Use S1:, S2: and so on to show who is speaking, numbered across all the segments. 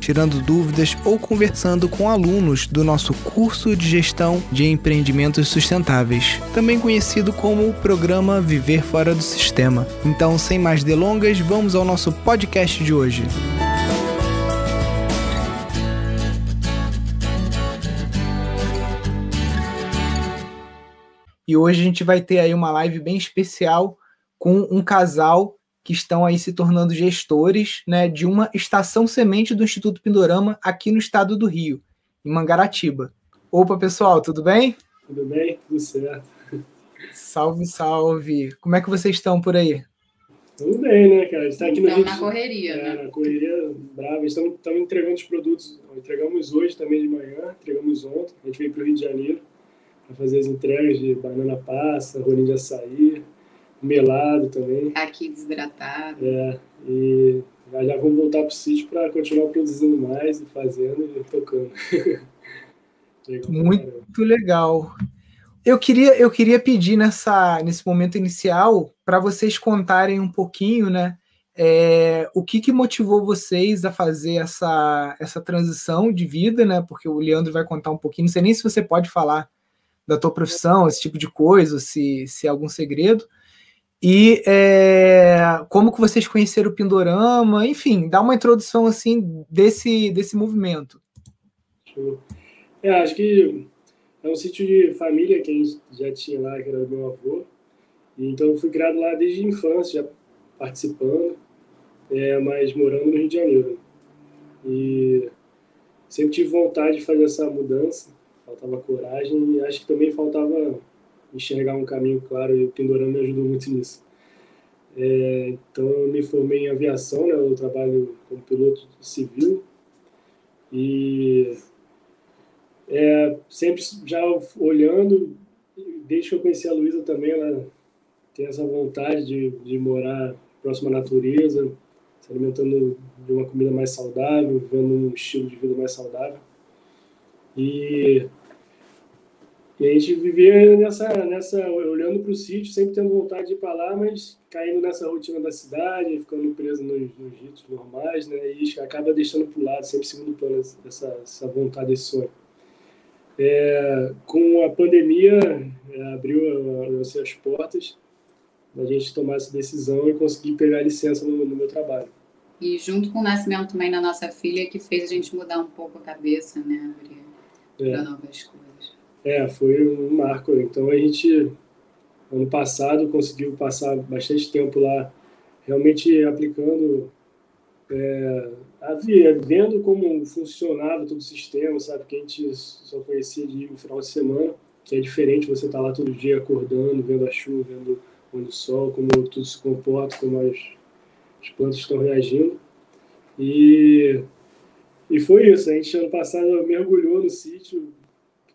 S1: tirando dúvidas ou conversando com alunos do nosso curso de gestão de empreendimentos sustentáveis, também conhecido como o programa Viver Fora do Sistema. Então, sem mais delongas, vamos ao nosso podcast de hoje. E hoje a gente vai ter aí uma live bem especial com um casal que estão aí se tornando gestores né, de uma estação semente do Instituto Pindorama aqui no estado do Rio, em Mangaratiba. Opa, pessoal, tudo bem?
S2: Tudo bem, tudo certo.
S1: Salve, salve. Como é que vocês estão por aí?
S2: Tudo bem, né, cara? A gente está aqui
S3: Estamos
S2: no
S3: na correria,
S2: é,
S3: né?
S2: Na correria brava. Estamos, estamos entregando os produtos. Entregamos hoje também de manhã, entregamos ontem. A gente veio para o Rio de Janeiro para fazer as entregas de banana passa, rolinho de açaí, melado também.
S3: Tá aqui desidratado.
S2: É, e já, já vamos voltar para o sítio para continuar produzindo mais e fazendo e tocando.
S1: Muito legal. Eu queria, eu queria pedir nessa, nesse momento inicial para vocês contarem um pouquinho, né? é, o que, que motivou vocês a fazer essa, essa transição de vida, né? Porque o Leandro vai contar um pouquinho. Não sei nem se você pode falar da tua profissão, esse tipo de coisa, se, se é algum segredo. E é, como que vocês conheceram o Pindorama, enfim, dá uma introdução assim desse, desse movimento.
S2: É, acho que é um sítio de família que a gente já tinha lá, que era do meu avô. Então fui criado lá desde a infância, já participando, é, mas morando no Rio de Janeiro. E sempre tive vontade de fazer essa mudança, faltava coragem e acho que também faltava enxergar um caminho claro e o Pindorama me ajudou muito nisso. É, então eu me formei em aviação, né, eu trabalho como piloto civil e é, sempre já olhando, desde que eu conheci a Luísa também, ela tem essa vontade de, de morar próximo à natureza, se alimentando de uma comida mais saudável, vivendo um estilo de vida mais saudável. E, e a gente vivia nessa, nessa olhando para o sítio, sempre tendo vontade de ir para lá, mas caindo nessa rotina da cidade, ficando preso nos, nos ritos normais, né? E acaba deixando para o lado, sempre segundo plano, essa, essa vontade, esse sonho. É, com a pandemia, é, abriu assim, as portas da gente tomar essa decisão e conseguir pegar licença no, no meu trabalho.
S3: E junto com o nascimento também da nossa filha, que fez a gente mudar um pouco a cabeça, né?
S2: É.
S3: para novas coisas.
S2: É, foi um marco. Então a gente, ano passado, conseguiu passar bastante tempo lá, realmente aplicando, é, a vi- vendo como funcionava todo o sistema, sabe? Que a gente só conhecia de um final de semana, que é diferente você estar lá todo dia acordando, vendo a chuva, vendo o sol, como tudo se comporta, como as, as plantas estão reagindo. E, e foi isso. A gente, ano passado, mergulhou no sítio,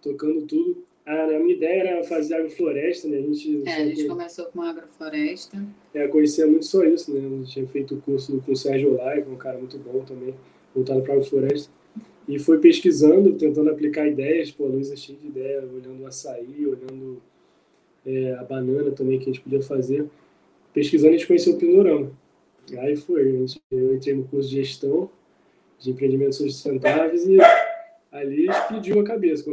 S2: tocando tudo. A, a minha ideia era fazer agrofloresta, né? A gente,
S3: É, a gente
S2: que-
S3: começou com agrofloresta.
S2: é, conhecia muito só isso, né? Eu tinha feito o curso com o Sérgio que é um cara muito bom também, voltado para a floresta. E foi pesquisando, tentando aplicar ideias. Pô, a Luísa cheia de ideia, olhando o açaí, olhando é, a banana também que a gente podia fazer. Pesquisando, a gente conheceu o Pindorama. Aí foi, a gente- eu entrei no curso de gestão de empreendimentos sustentáveis e ali explodiu a cabeça.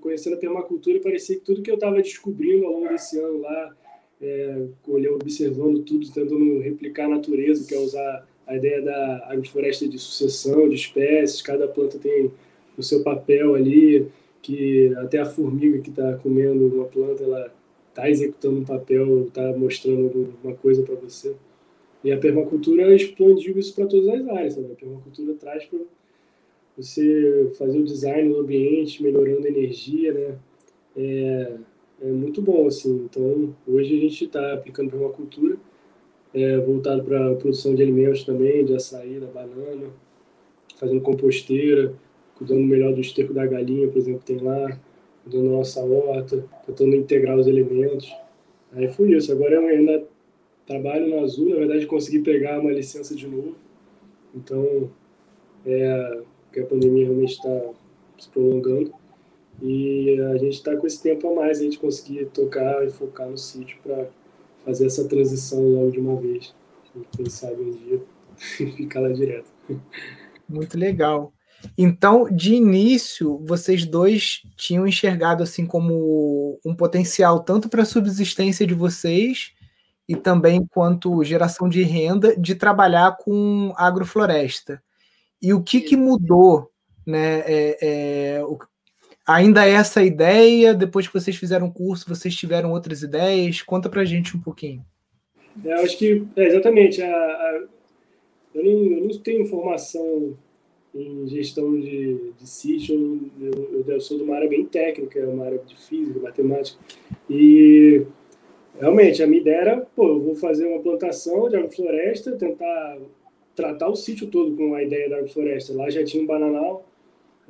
S2: Conhecendo a permacultura, parecia que tudo que eu estava descobrindo ao longo desse ano lá, é, observando tudo, tentando replicar a natureza, que é usar a ideia da agrofloresta de sucessão de espécies, cada planta tem o seu papel ali, que até a formiga que está comendo uma planta, ela está executando um papel, está mostrando alguma coisa para você. E a permacultura expandiu isso para todas as áreas, sabe? A permacultura traz para você fazer o design do ambiente, melhorando a energia, né? É, é muito bom, assim. Então, hoje a gente está aplicando permacultura, é, voltado para a produção de alimentos também, de açaí, da banana, fazendo composteira, cuidando melhor do esterco da galinha, por exemplo, tem lá, cuidando da nossa horta, tentando integrar os elementos. Aí foi isso. Agora eu ainda trabalho na Azul, na verdade consegui pegar uma licença de novo. Então, é, que a pandemia realmente está se prolongando. E a gente está com esse tempo a mais, a gente conseguir tocar e focar no sítio para fazer essa transição logo de uma vez. Quem sabe um dia ficar lá direto.
S1: Muito legal. Então, de início, vocês dois tinham enxergado assim como um potencial tanto para a subsistência de vocês e também quanto geração de renda de trabalhar com agrofloresta. E o que, que mudou, né? É, é, o, ainda é essa ideia? Depois que vocês fizeram o curso, vocês tiveram outras ideias? Conta para gente um pouquinho.
S2: É, eu acho que é, exatamente. A, a, eu, não, eu não tenho formação em gestão de, de sítio, eu, eu, sou de uma área bem técnica, uma área de física, matemática. E realmente a minha ideia era, pô, eu vou fazer uma plantação de agrofloresta, tentar tratar o sítio todo com a ideia da agrofloresta. Lá já tinha um bananal,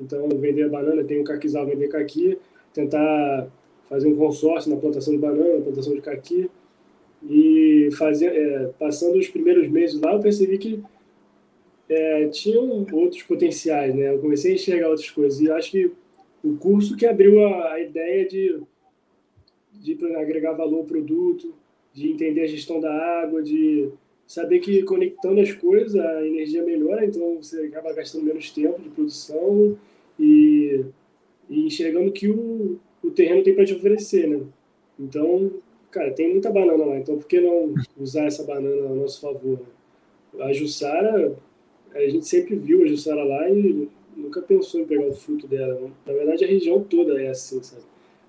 S2: então vender banana, tem um caquizal, vender caqui, tentar fazer um consórcio na plantação de banana, na plantação de caqui. E fazer, é, passando os primeiros meses lá, eu percebi que é, tinham outros potenciais, né? Eu comecei a enxergar outras coisas e acho que o curso que abriu a, a ideia de, de agregar valor ao produto, de entender a gestão da água, de saber que conectando as coisas a energia melhora, então você acaba gastando menos tempo de produção e, e enxergando que o, o terreno tem para te oferecer, né? Então, cara, tem muita banana lá, então por que não usar essa banana a nosso favor? Né? A Jussara a gente sempre viu a Jussara lá e nunca pensou em pegar o fruto dela. Na verdade, a região toda é assim, sabe?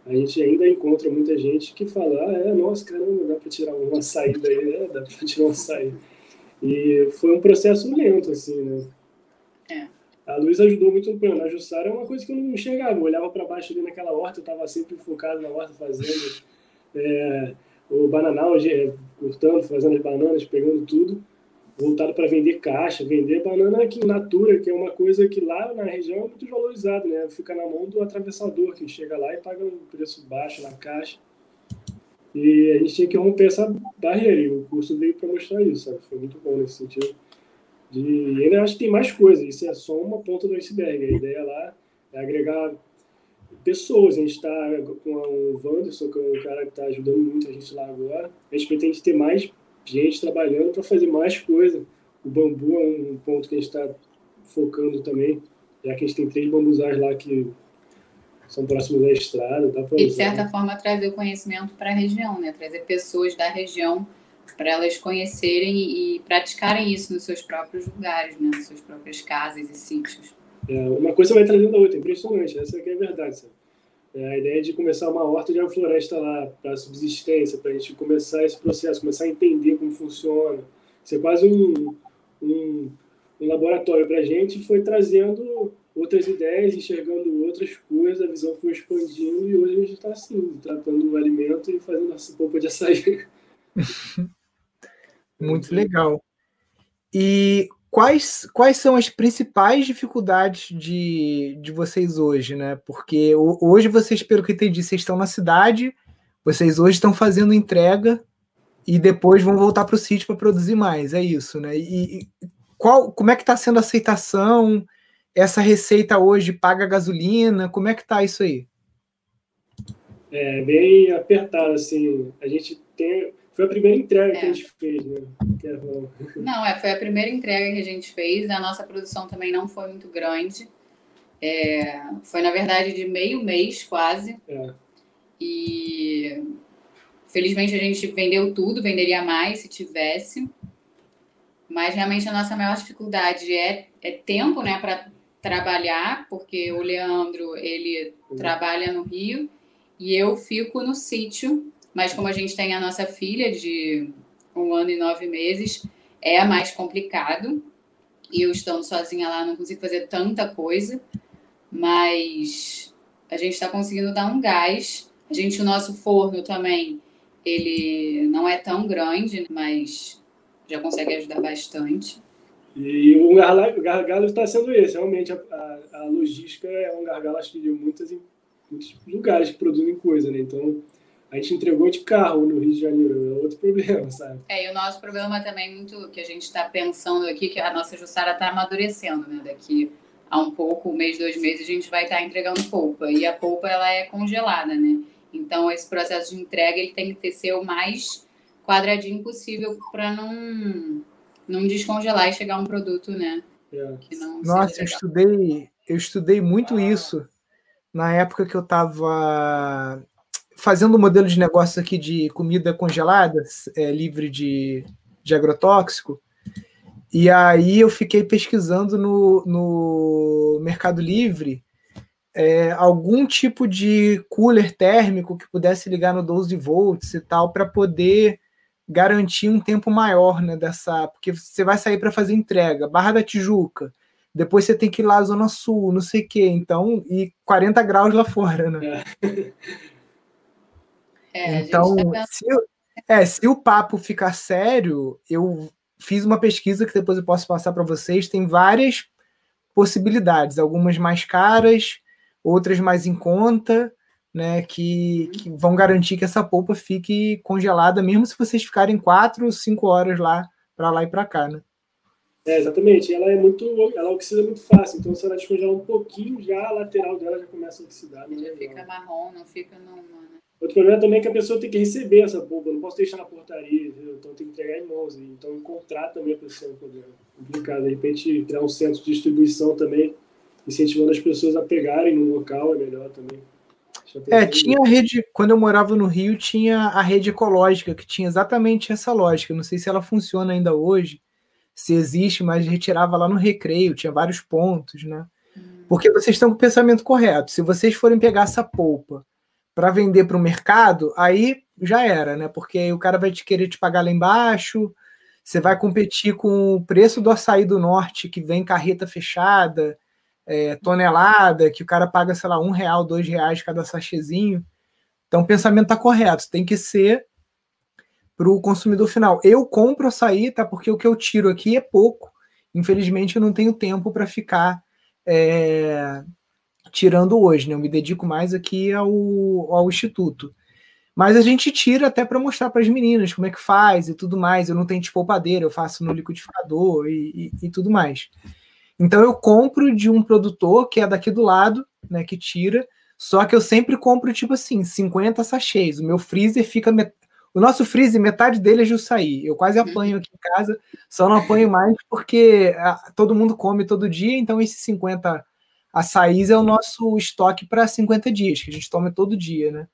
S2: A gente ainda encontra muita gente que fala, ah, é, nossa, caramba, dá para tirar uma saída aí, é, dá para tirar uma saída. E foi um processo lento, assim, né? É. A Luísa ajudou muito no plano. A Jussara é uma coisa que eu não enxergava. Eu olhava para baixo ali naquela horta, eu estava sempre focado na horta fazendo é, o bananal, cortando, fazendo as bananas, pegando tudo voltado para vender caixa, vender banana aqui em natura, que é uma coisa que lá na região é muito valorizado, né? Fica na mão do atravessador, que chega lá e paga um preço baixo na caixa. E a gente tinha que romper essa barreira, e o curso veio para mostrar isso, sabe? Foi muito bom nesse sentido. De... E ainda acho que tem mais coisas, isso é só uma ponta do iceberg. A ideia lá é agregar pessoas. A gente está com o Wanderson, que é um cara que está ajudando muito a gente lá agora. A gente pretende ter mais gente trabalhando para fazer mais coisa. O bambu é um ponto que a gente está focando também, já que a gente tem três bambuzais lá que são próximos da estrada. Dá
S3: e, de certa forma, trazer o conhecimento para a região, né? trazer pessoas da região para elas conhecerem e praticarem isso nos seus próprios lugares, né? nas suas próprias casas e sítios.
S2: É, uma coisa vai trazendo a outra, impressionante, essa é, é a verdade. Sabe? É a ideia de começar uma horta de floresta lá, para subsistência, para a gente começar esse processo, começar a entender como funciona. Ser quase um, um, um laboratório para a gente, foi trazendo outras ideias, enxergando outras coisas, a visão foi expandindo e hoje a gente está assim, tratando o alimento e fazendo essa polpa de açaí.
S1: Muito legal. E quais, quais são as principais dificuldades de, de vocês hoje, né? Porque hoje vocês, pelo que entendi, vocês estão na cidade, vocês hoje estão fazendo entrega e depois vão voltar para o sítio para produzir mais, é isso, né? E qual, como é que está sendo a aceitação? Essa receita hoje paga gasolina? Como é que está isso aí?
S2: É bem apertado, assim. A gente tem foi a primeira entrega é. que a gente fez, né?
S3: É não, é, foi a primeira entrega que a gente fez. A nossa produção também não foi muito grande. É, foi, na verdade, de meio mês quase. É. E felizmente a gente vendeu tudo, venderia mais se tivesse. Mas realmente a nossa maior dificuldade é, é tempo, né, para trabalhar, porque o Leandro ele uhum. trabalha no Rio e eu fico no sítio mas como a gente tem a nossa filha de um ano e nove meses, é mais complicado. E eu estando sozinha lá, não consigo fazer tanta coisa. Mas a gente está conseguindo dar um gás. A gente, o nosso forno também, ele não é tão grande, mas já consegue ajudar bastante.
S2: E o gargalo está sendo esse. Realmente, a, a, a, logística é um gargalo, acho que, de muitas, muitos lugares que produzem coisa, né? Então, a gente entregou de carro no Rio de Janeiro, é outro problema, sabe?
S3: É, e o nosso problema também muito que a gente está pensando aqui, que a nossa Jussara está amadurecendo, né? Daqui a um pouco, um mês, dois meses, a gente vai estar tá entregando polpa. E a polpa, ela é congelada, né? Então, esse processo de entrega, ele tem que ser o mais quadradinho possível para não, não descongelar e chegar um produto, né?
S1: É. Nossa, eu estudei, eu estudei muito ah. isso na época que eu estava fazendo um modelo de negócio aqui de comida congelada, é, livre de, de agrotóxico. E aí eu fiquei pesquisando no, no Mercado Livre é, algum tipo de cooler térmico que pudesse ligar no 12 volts e tal, para poder garantir um tempo maior né, dessa. Porque você vai sair para fazer entrega, Barra da Tijuca, depois você tem que ir lá à Zona Sul, não sei o quê, então, e 40 graus lá fora, né? É. É, então, tá se, é, se o papo ficar sério, eu fiz uma pesquisa que depois eu posso passar para vocês. Tem várias possibilidades, algumas mais caras, outras mais em conta, né? Que, que vão garantir que essa polpa fique congelada, mesmo se vocês ficarem quatro, cinco horas lá para lá e para cá, né?
S2: É, exatamente. Ela é muito, ela oxida muito fácil. Então, se ela descongelar um pouquinho, já a lateral dela já começa a oxidar.
S3: Já é fica marrom, não fica no,
S2: Outro problema também é que a pessoa tem que receber essa polpa, eu não posso deixar na portaria, entendeu? então tem que entregar em mãos. Então encontrar também a pessoa é complicado. De repente, criar um centro de distribuição também, incentivando as pessoas a pegarem no local é melhor também.
S1: É, tinha a rede, quando eu morava no Rio, tinha a rede ecológica, que tinha exatamente essa lógica. Não sei se ela funciona ainda hoje, se existe, mas retirava lá no recreio, tinha vários pontos, né? Hum. Porque vocês estão com o pensamento correto. Se vocês forem pegar essa polpa para vender para o mercado, aí já era, né? Porque aí o cara vai te querer te pagar lá embaixo, você vai competir com o preço do açaí do norte, que vem carreta fechada, é, tonelada, que o cara paga, sei lá, um real, dois reais cada sachêzinho. Então o pensamento está correto, tem que ser para o consumidor final. Eu compro açaí, tá? Porque o que eu tiro aqui é pouco. Infelizmente, eu não tenho tempo para ficar é, tirando hoje, né? Eu me dedico mais aqui ao, ao instituto. Mas a gente tira até para mostrar para as meninas como é que faz e tudo mais. Eu não tenho tipo poupadeira, eu faço no liquidificador e, e, e, tudo mais. Então eu compro de um produtor que é daqui do lado, né? Que tira. Só que eu sempre compro, tipo assim, 50 sachês. O meu freezer fica. Met... O nosso freezer, metade dele é Jussaí. Eu quase apanho aqui em casa, só não apanho mais porque ah, todo mundo come todo dia, então esses 50 Açaís é o nosso estoque para 50 dias, que a gente toma todo dia, né?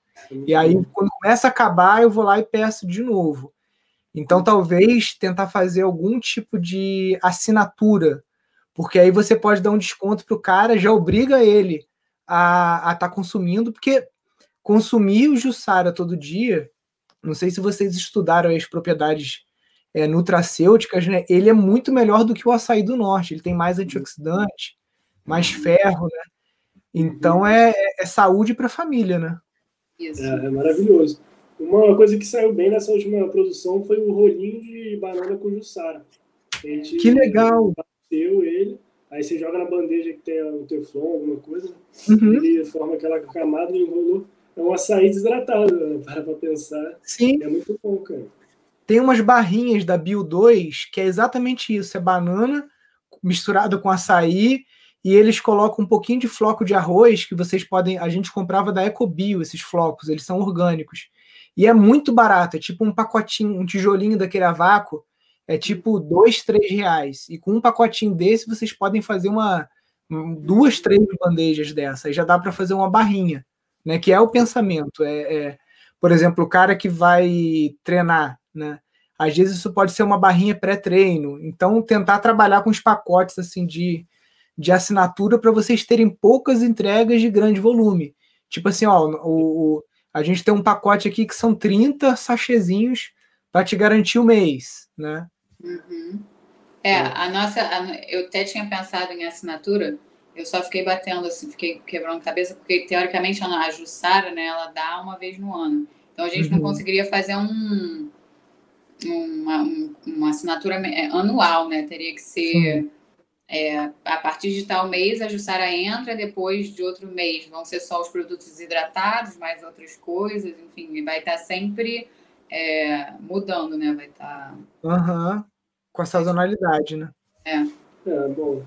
S1: E aí, quando começa a acabar, eu vou lá e peço de novo. Então, talvez tentar fazer algum tipo de assinatura, porque aí você pode dar um desconto para o cara, já obriga ele a estar tá consumindo, porque consumir o Jussara todo dia, não sei se vocês estudaram as propriedades é, nutracêuticas, né? Ele é muito melhor do que o açaí do norte, ele tem mais antioxidante, mais ferro, né? Então uhum. é, é saúde para a família, né?
S2: Isso. É, é, maravilhoso. Uma coisa que saiu bem nessa última produção foi o rolinho de banana com jussara.
S1: que legal!
S2: Bateu ele, aí você joga na bandeja que tem o teflon, alguma coisa, uhum. ele forma aquela camada e enrolou. É um açaí desidratado, né? para pra pensar.
S1: Sim.
S2: É muito bom, cara.
S1: Tem umas barrinhas da Bio 2 que é exatamente isso: é banana misturada com açaí e eles colocam um pouquinho de floco de arroz que vocês podem. A gente comprava da Ecobio esses flocos, eles são orgânicos. E é muito barato, é tipo um pacotinho, um tijolinho daquele a vácuo, é tipo dois, três reais. E com um pacotinho desse vocês podem fazer uma duas, três bandejas dessas. Já dá para fazer uma barrinha, né? Que é o pensamento. É, é, por exemplo, o cara que vai treinar, né? Às vezes isso pode ser uma barrinha pré-treino. Então, tentar trabalhar com os pacotes assim de de assinatura para vocês terem poucas entregas de grande volume. Tipo assim, ó, o, o a gente tem um pacote aqui que são 30 sachezinhos para te garantir o mês, né?
S3: Uhum. É, a nossa. A, eu até tinha pensado em assinatura, eu só fiquei batendo assim, fiquei quebrando a cabeça, porque teoricamente a Jussara, né, ela dá uma vez no ano. Então a gente uhum. não conseguiria fazer um, uma, uma assinatura é, anual, né? Teria que ser. Sim é, a partir de tal mês a Jussara entra, depois de outro mês vão ser só os produtos desidratados, mais outras coisas, enfim, vai estar tá sempre é, mudando, né? Vai estar.
S1: Tá... Uhum. Com a sazonalidade, né?
S3: É.
S2: É, bom.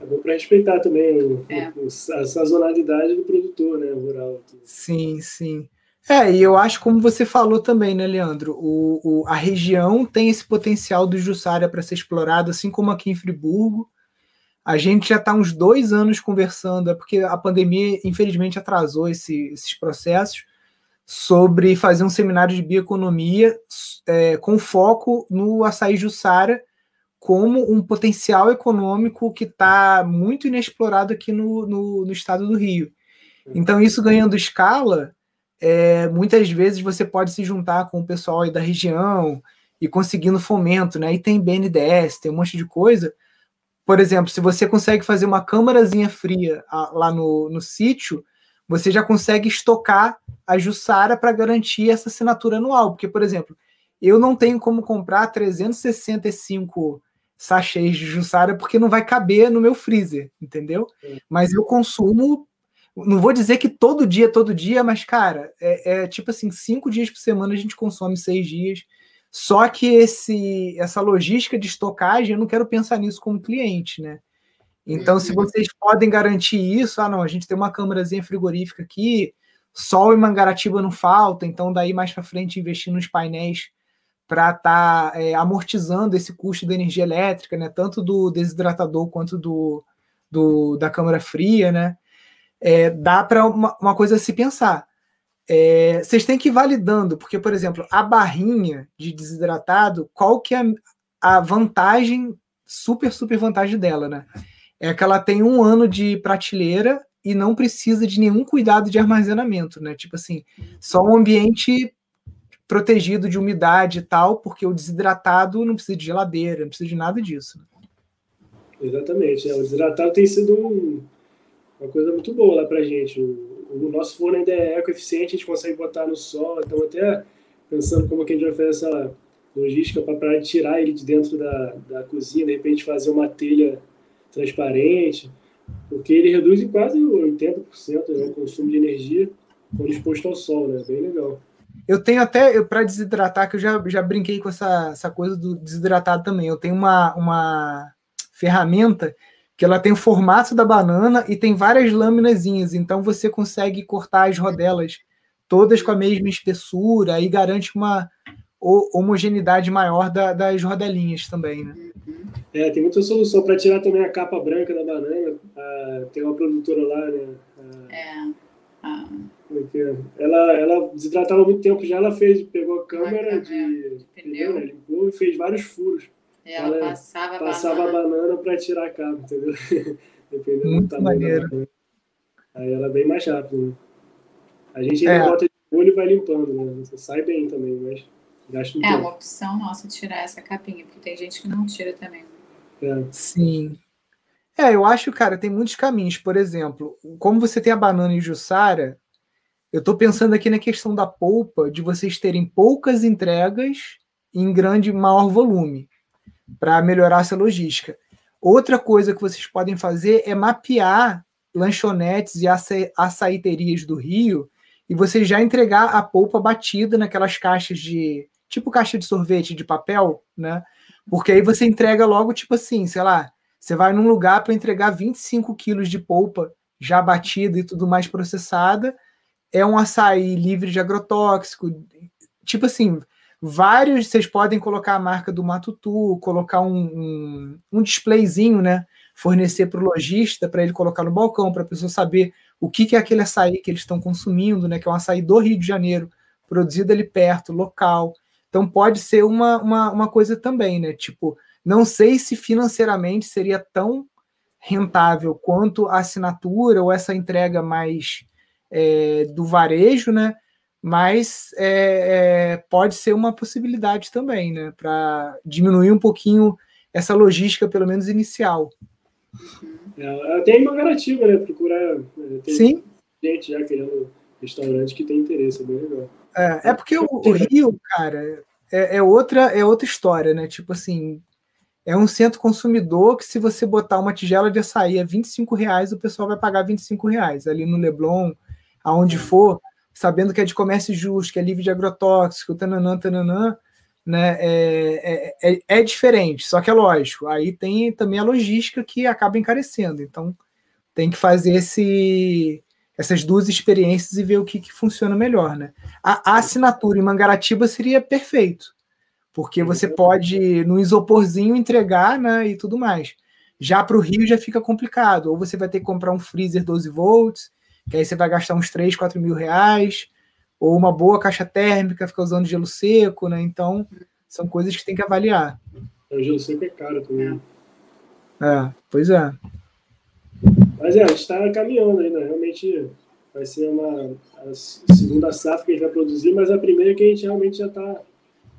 S2: É bom para respeitar também é. a sazonalidade do produtor, né, rural.
S1: Sim, sim. É, e eu acho, como você falou também, né, Leandro, o, o a região tem esse potencial do Jussara para ser explorado, assim como aqui em Friburgo. A gente já está uns dois anos conversando, é porque a pandemia, infelizmente, atrasou esse, esses processos, sobre fazer um seminário de bioeconomia é, com foco no açaí Jussara como um potencial econômico que está muito inexplorado aqui no, no, no estado do Rio. Então, isso ganhando escala, é, muitas vezes você pode se juntar com o pessoal aí da região e conseguindo fomento, né? E tem BNDES, tem um monte de coisa. Por exemplo, se você consegue fazer uma câmarazinha fria lá no, no sítio, você já consegue estocar a Jussara para garantir essa assinatura anual. Porque, por exemplo, eu não tenho como comprar 365 sachês de Jussara porque não vai caber no meu freezer, entendeu? Mas eu consumo não vou dizer que todo dia, todo dia, mas, cara, é, é, tipo assim, cinco dias por semana a gente consome seis dias. Só que esse, essa logística de estocagem, eu não quero pensar nisso como cliente, né? Então, se uhum. vocês podem garantir isso, ah, não, a gente tem uma câmerazinha frigorífica aqui, sol e Mangaratiba não falta, então daí mais para frente investir nos painéis para estar tá, é, amortizando esse custo da energia elétrica, né? Tanto do desidratador quanto do, do da câmara fria, né? É, dá para uma, uma, coisa se pensar. É, vocês têm que ir validando, porque, por exemplo, a barrinha de desidratado, qual que é a vantagem, super, super vantagem dela, né? É que ela tem um ano de prateleira e não precisa de nenhum cuidado de armazenamento, né? Tipo assim, só um ambiente protegido de umidade e tal, porque o desidratado não precisa de geladeira, não precisa de nada disso. Né?
S2: Exatamente. É, o desidratado tem sido um, uma coisa muito boa lá para gente. O, o, nosso forno ainda é ecoeficiente, a gente consegue botar no sol, então até pensando como que a gente vai fazer essa logística para tirar ele de dentro da, da cozinha, de repente fazer uma telha transparente, porque ele reduz em quase 80% né, o consumo de energia quando exposto ao sol, né? Bem legal.
S1: Eu tenho até, para desidratar, que eu já, já brinquei com essa, essa coisa do desidratado também. Eu tenho uma, uma ferramenta que ela tem o formato da banana e tem várias lâminazinhas, então você consegue cortar as rodelas todas com a mesma espessura e garante uma homogeneidade maior da, das rodelinhas também, né?
S2: É, tem muita solução para tirar também a capa branca da banana. Ah, tem uma produtora lá, né?
S3: Ah, é. Ah.
S2: Ela, ela desidratava muito tempo já, ela fez, pegou a câmera de, de pneu, né? limpou e fez vários furos.
S3: Ela, ela passava,
S2: passava a banana, banana para tirar a capa, entendeu?
S1: Dependendo Muito do tamanho maneiro.
S2: da Aí ela é bem mais rápido. Né? A gente ainda é. bota de olho e vai limpando, né? Você sai bem também, mas gasta um
S3: É tempo. uma opção nossa tirar essa capinha, porque tem gente que não tira também.
S2: É.
S1: Sim. É, eu acho, cara, tem muitos caminhos. Por exemplo, como você tem a banana em Jussara, eu estou pensando aqui na questão da polpa, de vocês terem poucas entregas em grande, maior volume para melhorar essa logística. Outra coisa que vocês podem fazer é mapear lanchonetes e aça açaiterias do Rio e você já entregar a polpa batida naquelas caixas de tipo caixa de sorvete de papel, né? Porque aí você entrega logo, tipo assim, sei lá, você vai num lugar para entregar 25 quilos de polpa já batida e tudo mais processada. É um açaí livre de agrotóxico. Tipo assim, vários, vocês podem colocar a marca do Matutu, colocar um, um, um displayzinho, né? Fornecer para o lojista para ele colocar no balcão, para a pessoa saber o que, que é aquele açaí que eles estão consumindo, né? Que é um açaí do Rio de Janeiro, produzido ali perto, local. Então pode ser uma, uma, uma coisa também, né? Tipo, não sei se financeiramente seria tão rentável quanto a assinatura ou essa entrega mais é, do varejo, né? Mas é, é, pode ser uma possibilidade também, né, para diminuir um pouquinho essa logística, pelo menos inicial.
S2: É, tem uma garantia, né, procurar.
S1: Né, tem Sim.
S2: gente já querendo restaurante que tem interesse, é bem legal.
S1: É, é porque o, o Rio, cara, é, é, outra, é outra história, né? Tipo assim, é um centro consumidor que se você botar uma tigela de açaí a 25 reais, o pessoal vai pagar 25 reais. Ali no Leblon, aonde for, sabendo que é de comércio justo, que é livre de agrotóxico, tananã, tananã, né, é, é, é, é, diferente, só que é lógico, aí tem também a logística que acaba encarecendo, então tem que fazer esse, essas duas experiências e ver o que, que funciona melhor, né? A, a, assinatura em Mangaratiba seria perfeito, porque você pode, no isoporzinho, entregar né, e tudo mais. Já para o Rio já fica complicado, ou você vai ter que comprar um freezer 12 volts, que aí você vai gastar uns 3, 4 mil reais, ou uma boa caixa térmica, ficar usando gelo seco, né? Então, são coisas que tem que avaliar.
S2: O gelo seco é caro também.
S1: É, pois é.
S2: Mas é, a gente está caminhando ainda. Realmente vai ser uma a segunda safra que a gente vai produzir, mas a primeira que a gente realmente já está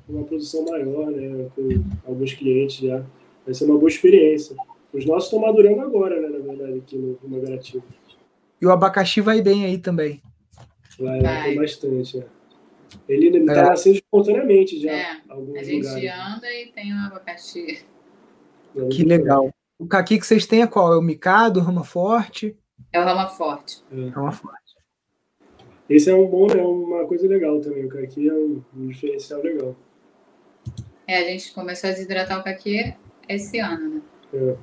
S2: com uma produção maior, né? Com alguns clientes já. Vai ser uma boa experiência. Os nossos estão madurando agora, né? Na verdade, aqui no, no Magaratiba.
S1: E o abacaxi vai bem aí também.
S2: Vai, vai. bastante. É. Ele está é. nascendo espontaneamente já. É.
S3: A gente lugares. anda e tem um abacaxi.
S1: É que legal. O caqui que vocês têm é qual? É o micado, o rama forte?
S3: É o rama forte.
S1: É. Rama forte.
S2: Esse é um bom, é uma coisa legal também. O caqui é um, um diferencial legal.
S3: É, a gente começou a desidratar o caqui esse ano, né?
S2: É.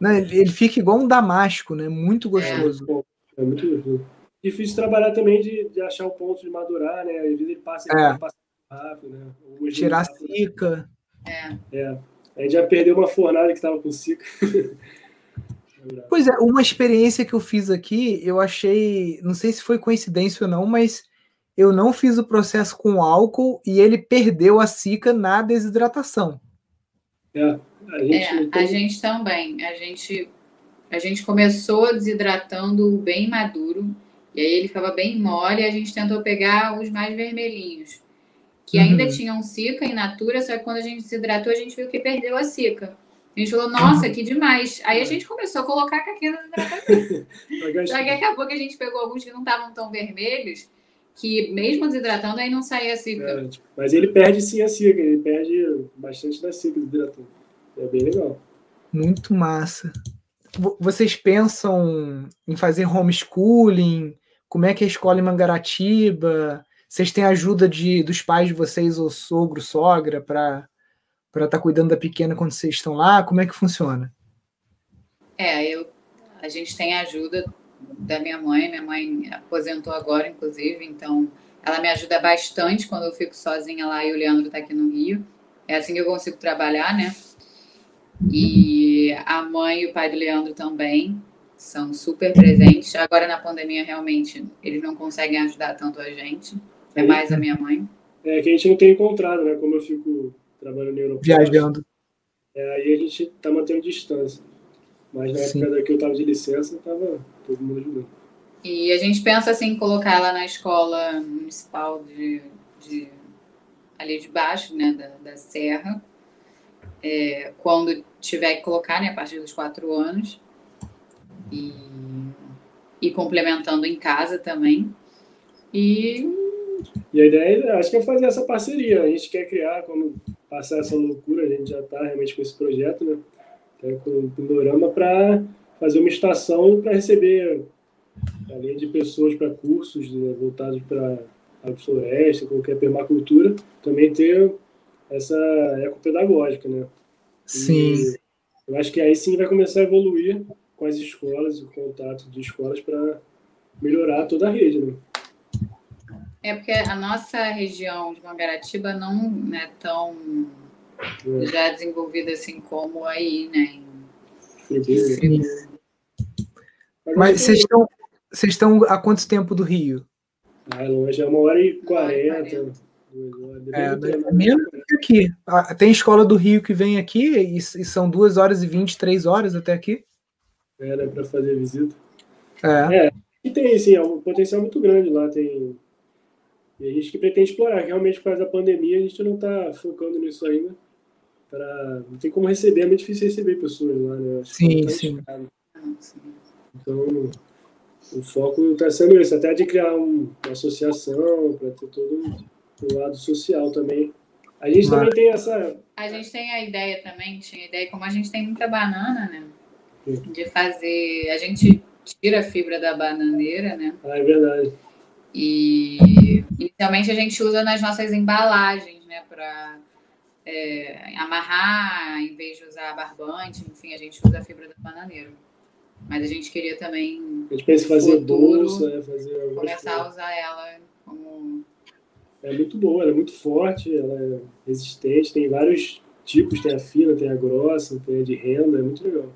S1: Não, ele, ele fica igual um damasco, né? Muito gostoso.
S2: É, é muito gostoso difícil trabalhar também de, de achar o ponto de madurar, né? Às vezes ele passa, é. ele passa rápido, né?
S1: Tirar cica.
S3: É.
S2: é. A gente já perdeu uma fornada que estava com cica.
S1: pois é, uma experiência que eu fiz aqui, eu achei, não sei se foi coincidência ou não, mas eu não fiz o processo com álcool e ele perdeu a cica na desidratação.
S2: É, a gente,
S3: é, tem... a gente também. A gente, a gente começou desidratando bem maduro e aí ele ficava bem mole e a gente tentou pegar os mais vermelhinhos, que ainda uhum. tinham cica em natura, só que quando a gente desidratou, a gente viu que perdeu a cica. A gente falou, nossa, que demais. Aí a gente começou a colocar caquinha no desidratador. só que acabou que a gente pegou alguns que não estavam tão vermelhos, que mesmo desidratando, aí não saía a cica.
S2: É, tipo, mas ele perde sim a cica, ele perde bastante da cica desidratando. É bem legal.
S1: Muito massa. Vocês pensam em fazer homeschooling? Como é que é a escola em Mangaratiba? Vocês têm ajuda de, dos pais de vocês, ou sogro, sogra, para estar tá cuidando da pequena quando vocês estão lá? Como é que funciona?
S3: É, eu, a gente tem ajuda da minha mãe. Minha mãe aposentou agora, inclusive, então ela me ajuda bastante quando eu fico sozinha lá e o Leandro está aqui no Rio. É assim que eu consigo trabalhar, né? E a mãe e o pai do Leandro também são super presentes. Agora na pandemia, realmente, eles não conseguem ajudar tanto a gente. É mais a minha mãe.
S2: É que a gente não tem encontrado, né? Como eu fico trabalhando em Europa.
S1: Viajando.
S2: É, aí a gente tá mantendo distância. Mas na Sim. época que eu tava de licença, tava todo mundo ajudando.
S3: E a gente pensa assim, colocar ela na escola municipal de, de ali de baixo, né, da, da Serra, é, quando tiver que colocar, né, a partir dos quatro anos e, e complementando em casa também. E...
S2: e a ideia, acho que é fazer essa parceria. A gente quer criar, quando passar essa loucura, a gente já está realmente com esse projeto, né? Até com o Pindorama, para fazer uma estação para receber, além de pessoas para cursos né, voltados para agrofloresta, qualquer permacultura, também ter essa ecopedagógica, né?
S1: Sim. E
S2: eu acho que aí sim vai começar a evoluir com as escolas, o contato de escolas para melhorar toda a rede, né?
S3: É porque a nossa região de Mangaratiba não é tão é. já desenvolvida assim como aí, né?
S1: Mas vocês estão, vocês estão há quanto tempo do Rio?
S2: Ah, é longe, é uma hora e quarenta.
S1: É, é menos que aqui. Ah, tem escola do Rio que vem aqui e, e são duas horas e vinte, três horas até aqui
S2: era para fazer visita.
S1: É.
S2: é. E tem, assim, é um potencial muito grande lá. Tem... E a gente que pretende explorar. Realmente, por causa da pandemia, a gente não está focando nisso ainda. Pra... Não tem como receber, é muito difícil receber pessoas lá, né?
S1: Sim, tá sim.
S2: Então, o foco está sendo esse, até de criar um, uma associação, para ter todo um, um lado social também, A gente Mas... também tem essa.
S3: A gente tem a ideia também, tinha a ideia, como a gente tem muita banana, né? De fazer. A gente tira a fibra da bananeira, né?
S2: Ah, é verdade.
S3: E inicialmente a gente usa nas nossas embalagens, né? Para é, amarrar, em vez de usar barbante, enfim, a gente usa a fibra da bananeira. Mas a gente queria também.
S2: A gente pensa em fazer bolsa, né? fazer
S3: começar a usar ela como.
S2: É muito boa, ela é muito forte, ela é resistente, tem vários tipos, tem a fina, tem a grossa, tem a de renda, é muito legal.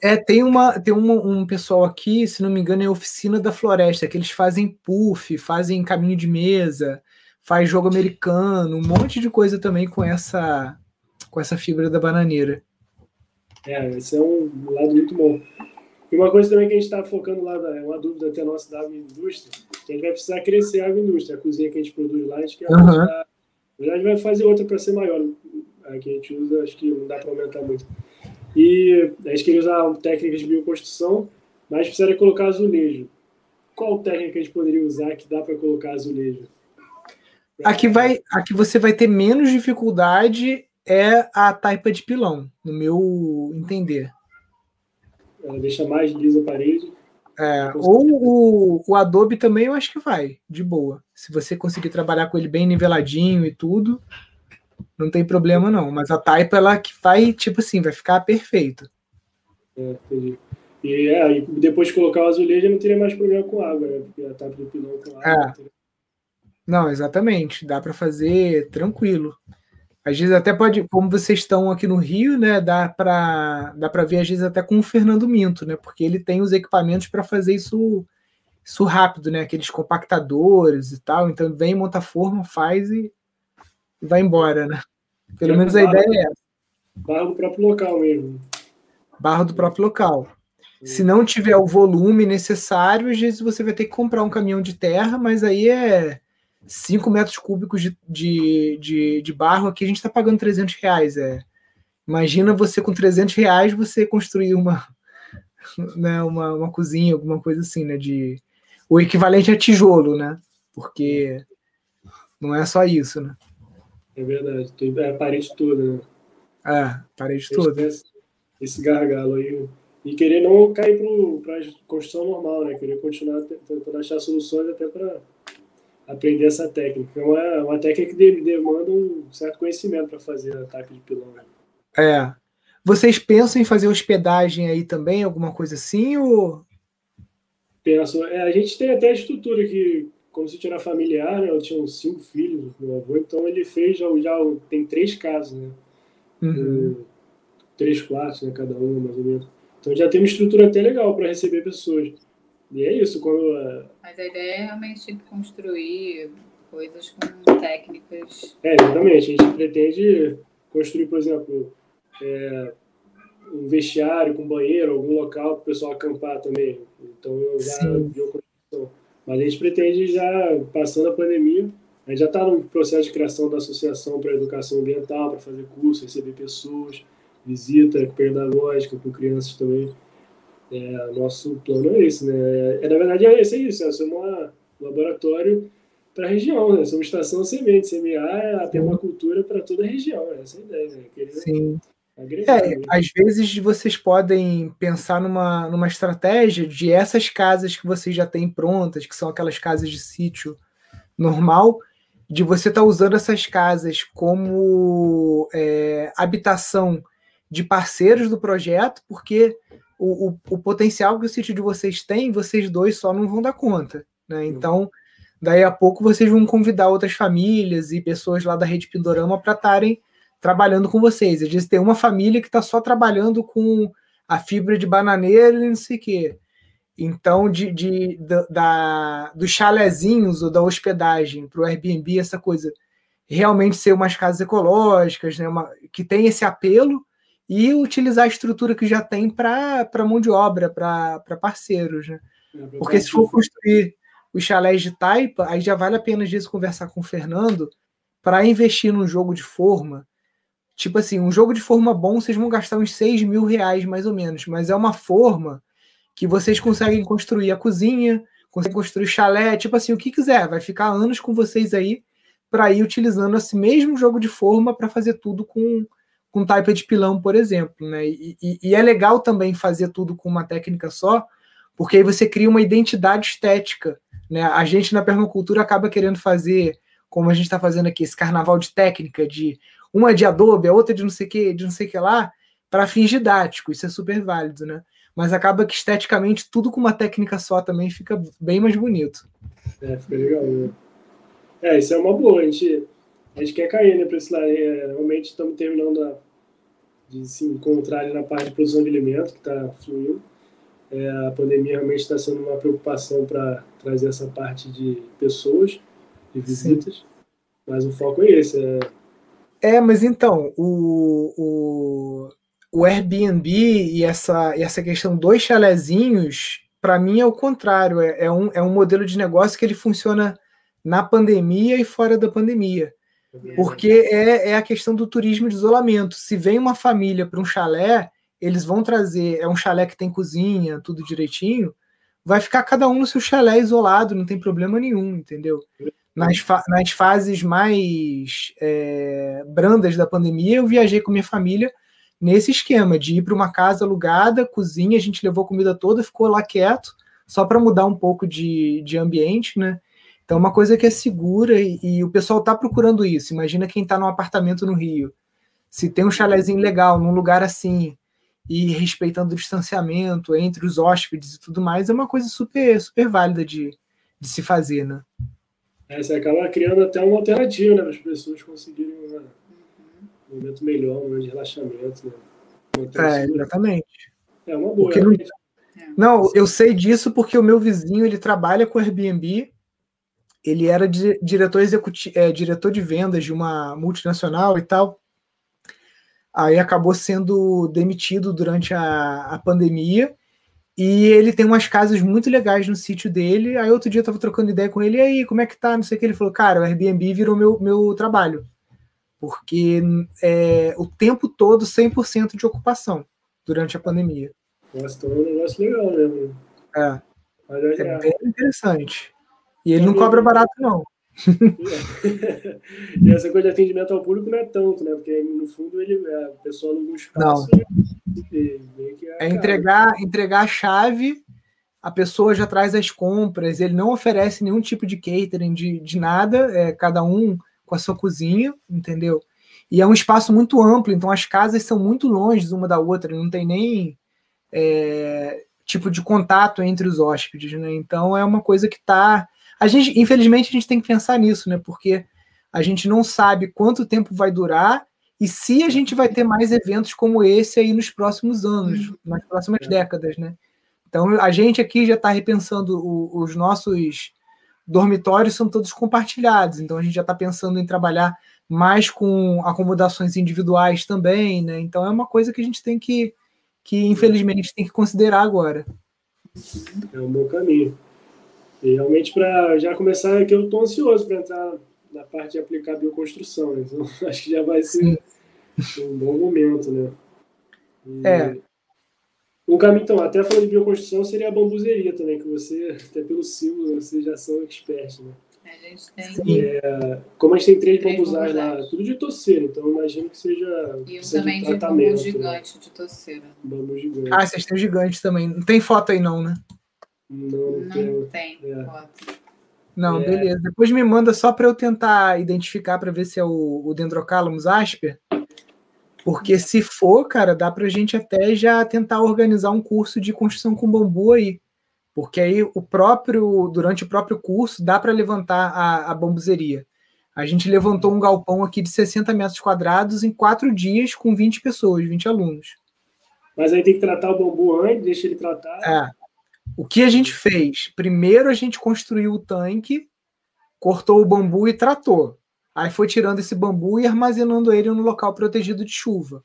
S1: É, tem uma tem uma, um pessoal aqui, se não me engano, é a Oficina da Floresta, que eles fazem puff, fazem caminho de mesa, faz jogo americano, um monte de coisa também com essa com essa fibra da bananeira.
S2: É, esse é um lado muito bom. E uma coisa também que a gente está focando lá, é uma dúvida até nossa da agroindústria, que a gente vai precisar crescer a agroindústria, a cozinha que a gente produz lá, a gente quer uhum. na verdade vai fazer outra para ser maior. A que a gente usa, acho que não dá para aumentar muito. E a gente queria usar técnicas de bioconstrução, mas precisaria colocar azulejo. Qual técnica a gente poderia usar que dá para colocar azulejo?
S1: Aqui, vai, aqui você vai ter menos dificuldade é a taipa de pilão, no meu entender.
S2: Ela deixa mais lisa a parede.
S1: É, ou o, o Adobe também eu acho que vai, de boa. Se você conseguir trabalhar com ele bem niveladinho e tudo, não tem problema não. Mas a taipa, ela que vai, tipo assim, vai ficar perfeito.
S2: É, entendi. E, é, e depois de colocar o azulejo, não teria mais problema com água, né? Porque a taipa do pilão com água. É. Não,
S1: exatamente. Dá para fazer tranquilo. Às vezes até pode, como vocês estão aqui no Rio, né, dá para dá para ver às vezes até com o Fernando Minto, né, porque ele tem os equipamentos para fazer isso isso rápido, né, aqueles compactadores e tal, então vem monta forma, faz e, e vai embora, né? Pelo é menos a ideia é essa.
S2: Barro do próprio local mesmo.
S1: Barro do próprio local. Se não tiver o volume necessário, às vezes você vai ter que comprar um caminhão de terra, mas aí é 5 metros cúbicos de, de, de, de, barro, aqui a gente está pagando 300 reais. É. Imagina você com 300 reais você construir uma, né, uma, uma cozinha, alguma coisa assim, né? De, o equivalente a tijolo, né? Porque não é só isso, né?
S2: É verdade. É a parede toda, né?
S1: É, a parede toda.
S2: Esse, esse gargalo aí. E querer não cair para a construção normal, né? Querer continuar tentando achar soluções até para aprender essa técnica. É uma, uma técnica que demanda um certo conhecimento para fazer ataque de pilão. Né?
S1: É. Vocês pensam em fazer hospedagem aí também, alguma coisa assim? Ou...
S2: Penso. É, a gente tem até a estrutura que, como se tinha familiar, né? Eu tinha uns cinco filhos, meu avô, então ele fez já, já tem três casas, né? Uhum. três quartos, né? Cada um, mais ou menos. Então já tem uma estrutura até legal para receber pessoas. E é isso, quando.
S3: É, Mas a ideia é realmente construir coisas com técnicas.
S2: É, exatamente. A gente pretende construir, por exemplo, é, um vestiário com banheiro, algum local para o pessoal acampar também. Então eu já vi construção. Mas a gente pretende já, passando a pandemia, a gente já está no processo de criação da Associação para a Educação Ambiental, para fazer curso, receber pessoas, visita pedagógica com crianças também. É, nosso plano é esse, né? É, na verdade, é esse, é isso. É ser um laboratório para a região, né? Somos estação semente, semear a permacultura para toda a região. Essa é a ideia, né? Querer
S1: Sim. Agregar, é, né? às vezes vocês podem pensar numa, numa estratégia de essas casas que vocês já têm prontas, que são aquelas casas de sítio normal, de você estar tá usando essas casas como é, habitação de parceiros do projeto, porque o, o, o, potencial que o sítio de vocês tem, vocês dois só não vão dar conta. Né? Então, daí a pouco vocês vão convidar outras famílias e pessoas lá da Rede Pindorama para estarem trabalhando com vocês. Às vezes tem uma família que está só trabalhando com a fibra de bananeira e não sei o quê. Então, de, de, da, dos chalezinhos ou da hospedagem para o Airbnb, essa coisa, realmente ser umas casas ecológicas, né, uma, que tem esse apelo, e utilizar a estrutura que já tem para mão de obra, para parceiros. Né? Porque se for construir os chalés de taipa, aí já vale a pena disso conversar com o Fernando para investir num jogo de forma. Tipo assim, um jogo de forma bom, vocês vão gastar uns 6 mil reais mais ou menos, mas é uma forma que vocês conseguem construir a cozinha, conseguem construir chalé, tipo assim, o que quiser, vai ficar anos com vocês aí para ir utilizando esse mesmo jogo de forma para fazer tudo com, com taipa de pilão, por exemplo. Né? E, e, e, é legal também fazer tudo com uma técnica só, porque aí você cria uma identidade estética. Né? A gente na permacultura acaba querendo fazer, como a gente está fazendo aqui, esse carnaval de técnica, de uma de adobe, a outra de não sei que, de não sei que lá, para fins didáticos, isso é super válido, né? Mas acaba que esteticamente tudo com uma técnica só também fica bem mais bonito.
S2: É, fica legal, né? É, isso é uma boa. A gente, a gente quer cair né, para esse lado. É, realmente estamos terminando a, de se encontrar ali na parte de produção de alimentos, que está fluindo. É, a pandemia realmente está sendo uma preocupação para trazer essa parte de pessoas, de visitas. Sim. Mas o foco é esse. É,
S1: é mas então, o, o, o Airbnb e essa, e essa questão dos chalezinhos, para mim é o contrário. É, é, um, é um modelo de negócio que ele funciona na pandemia e fora da pandemia. Porque é, é a questão do turismo de isolamento. Se vem uma família para um chalé, eles vão trazer. É um chalé que tem cozinha, tudo direitinho. Vai ficar cada um no seu chalé isolado, não tem problema nenhum, entendeu? Nas, fa nas fases mais é, brandas da pandemia, eu viajei com minha família nesse esquema de ir para uma casa alugada, cozinha, a gente levou comida toda, ficou lá quieto, só para mudar um pouco de, de ambiente, né? Então, uma coisa que é segura e, e o pessoal está procurando isso. Imagina quem está num apartamento no Rio. Se tem um chalezinho legal num lugar assim e respeitando o distanciamento entre os hóspedes e tudo mais, é uma coisa super, super válida de, de se fazer, né?
S2: É, você acaba criando até uma alternativa né, para as pessoas conseguirem um momento melhor, um momento de relaxamento. Né?
S1: É, exatamente.
S2: É uma boa. Não...
S1: não, eu sei disso porque o meu vizinho ele trabalha com Airbnb ele era di diretor executivo, é, diretor de vendas de uma multinacional e tal. Aí acabou sendo demitido durante a, a pandemia. E ele tem umas casas muito legais no sítio dele. Aí outro dia eu tava trocando ideia com ele, e aí, como é que tá? Não sei o que. Ele falou, cara, o Airbnb virou meu, meu trabalho. Porque é, o tempo todo 100% de ocupação durante a pandemia.
S2: Nossa, então é um negócio legal mesmo.
S1: É. É bem interessante. E ele não cobra barato, não.
S2: e essa coisa de atendimento ao público não é tanto, né? Porque no fundo ele é, o pessoal não espaço.
S1: Não. É, é entregar, entregar a chave, a pessoa já traz as compras, ele não oferece nenhum tipo de catering de, de nada, é cada um com a sua cozinha, entendeu? E é um espaço muito amplo, então as casas são muito longe uma da outra, não tem nem é, tipo de contato entre os hóspedes, né? Então é uma coisa que está a gente, infelizmente, a gente tem que pensar nisso, né? Porque a gente não sabe quanto tempo vai durar e se a gente vai ter mais eventos como esse aí nos próximos anos, uhum. nas próximas é. décadas, né? Então a gente aqui já está repensando o, os nossos dormitórios são todos compartilhados, então a gente já está pensando em trabalhar mais com acomodações individuais também, né? Então é uma coisa que a gente tem que, que infelizmente tem que considerar agora.
S2: É um bom caminho. E realmente, para já começar, que eu estou ansioso para entrar na parte de aplicar bioconstrução, né? então acho que já vai ser um bom momento, né?
S1: E, é.
S2: Um caminho, então, até falando de bioconstrução, seria a bambuzeria também, que você, até pelo símbolo, vocês já são expertos, né?
S3: A gente tem.
S2: É, como a gente tem três, três bambuzais lá, tudo de torceira, então imagino que seja.
S3: E um também de, de bambu né? gigante de torceira.
S2: Bambu gigante.
S1: Ah, vocês têm gigantes também. Não tem foto aí, não, né?
S2: Não,
S3: não tem, é. foto.
S1: Não, é. beleza. Depois me manda só para eu tentar identificar para ver se é o, o Dendrocalamus asper. Porque se for, cara, dá para a gente até já tentar organizar um curso de construção com bambu aí. Porque aí o próprio, durante o próprio curso, dá para levantar a, a bambuzeria. A gente levantou um galpão aqui de 60 metros quadrados em quatro dias com 20 pessoas, 20 alunos.
S2: Mas aí tem que tratar o bambu antes, deixa ele tratar.
S1: É. O que a gente fez? Primeiro a gente construiu o tanque, cortou o bambu e tratou. Aí foi tirando esse bambu e armazenando ele no local protegido de chuva.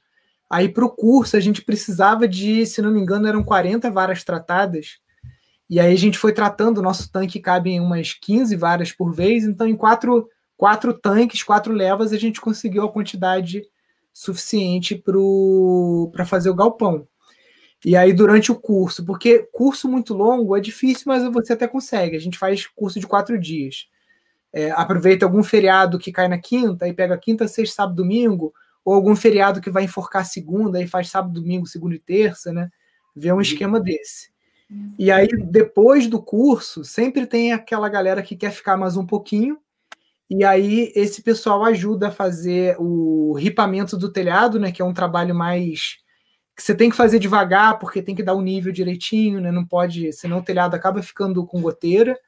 S1: Aí para o curso a gente precisava de, se não me engano, eram 40 varas tratadas. E aí a gente foi tratando, o nosso tanque cabe em umas 15 varas por vez, então em quatro, quatro tanques, quatro levas, a gente conseguiu a quantidade suficiente para fazer o galpão. E aí, durante o curso, porque curso muito longo é difícil, mas você até consegue. A gente faz curso de quatro dias. é, aproveita algum feriado que cai na quinta e pega quinta, sexta, sábado, domingo, ou algum feriado que vai enforcar segunda e faz sábado, domingo, segunda e terça, né? Vê um esquema desse. E aí, depois do curso, sempre tem aquela galera que quer ficar mais um pouquinho, e aí esse pessoal ajuda a fazer o ripamento do telhado, né? Que é um trabalho mais que você tem que fazer devagar, porque tem que dar o um nível direitinho, né? Não pode, senão o telhado acaba ficando com goteira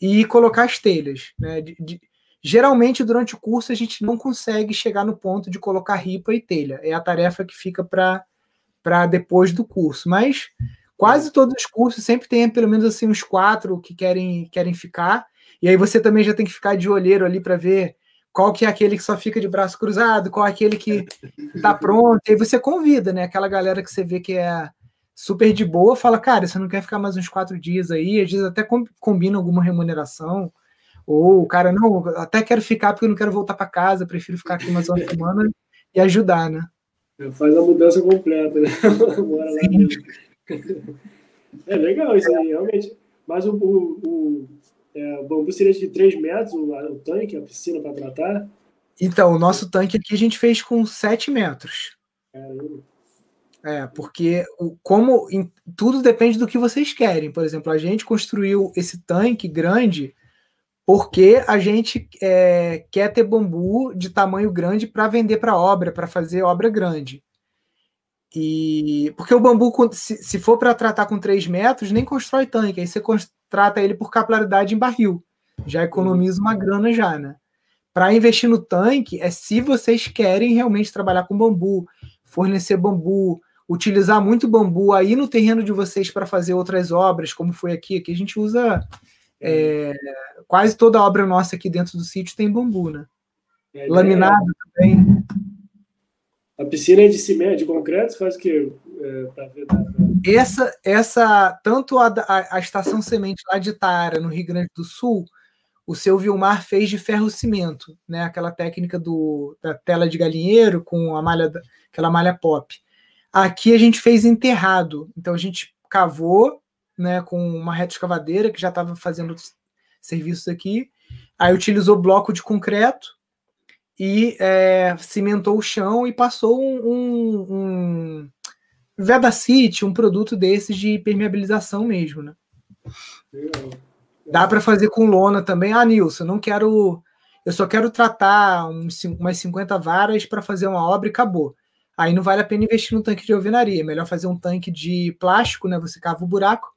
S1: e colocar as telhas, né? De, de, geralmente durante o curso a gente não consegue chegar no ponto de colocar ripa e telha. É a tarefa que fica para depois do curso, mas quase todos os cursos sempre tem pelo menos assim uns quatro que querem querem ficar. E aí você também já tem que ficar de olheiro ali para ver qual que é aquele que só fica de braço cruzado, qual é aquele que está pronto. E aí você convida, né? Aquela galera que você vê que é super de boa, fala, cara, você não quer ficar mais uns quatro dias aí? Às vezes até combina alguma remuneração. Ou o cara, não, até quero ficar porque eu não quero voltar para casa, prefiro ficar aqui mais uma semana e ajudar, né?
S2: Faz a mudança completa, né? Bora lá mesmo. É legal isso aí, realmente. Mas o, o, o é, o bambu seria de 3 metros, o, o tanque, a piscina para tratar?
S1: Então, o nosso tanque aqui a gente fez com 7 metros. Caramba. É, porque o, como em, tudo depende do que vocês querem. Por exemplo, a gente construiu esse tanque grande porque a gente é, quer ter bambu de tamanho grande para vender para obra, para fazer obra grande. E porque o bambu, se, se for para tratar com 3 metros, nem constrói tanque. Aí você trata ele por capilaridade em barril. Já economiza uma grana já, né? Para investir no tanque é se vocês querem realmente trabalhar com bambu, fornecer bambu, utilizar muito bambu aí no terreno de vocês para fazer outras obras, como foi aqui. Aqui a gente usa é, quase toda obra nossa aqui dentro do sítio tem bambu, né? É, Laminado é... também.
S2: A piscina é de cimento, de concreto, faz o quê?
S1: É, essa, essa, tanto a, a, a, estação semente lá de Tara, no Rio Grande do Sul, o seu Vilmar fez de ferro-cimento, né? Aquela técnica do, da tela de galinheiro com a malha, aquela malha pop. Aqui a gente fez enterrado, então a gente cavou, né, com uma reta escavadeira que já estava fazendo serviços aqui. Aí utilizou bloco de concreto e é, cimentou o chão e passou um, um, um Vedacity, um produto desses de permeabilização mesmo, né? Dá para fazer com lona também. Ah, Nilson, não quero. Eu só quero tratar uns, umas 50 varas para fazer uma obra e acabou. Aí não vale a pena investir no tanque de alvenaria. É melhor fazer um tanque de plástico, né? Você cava o buraco,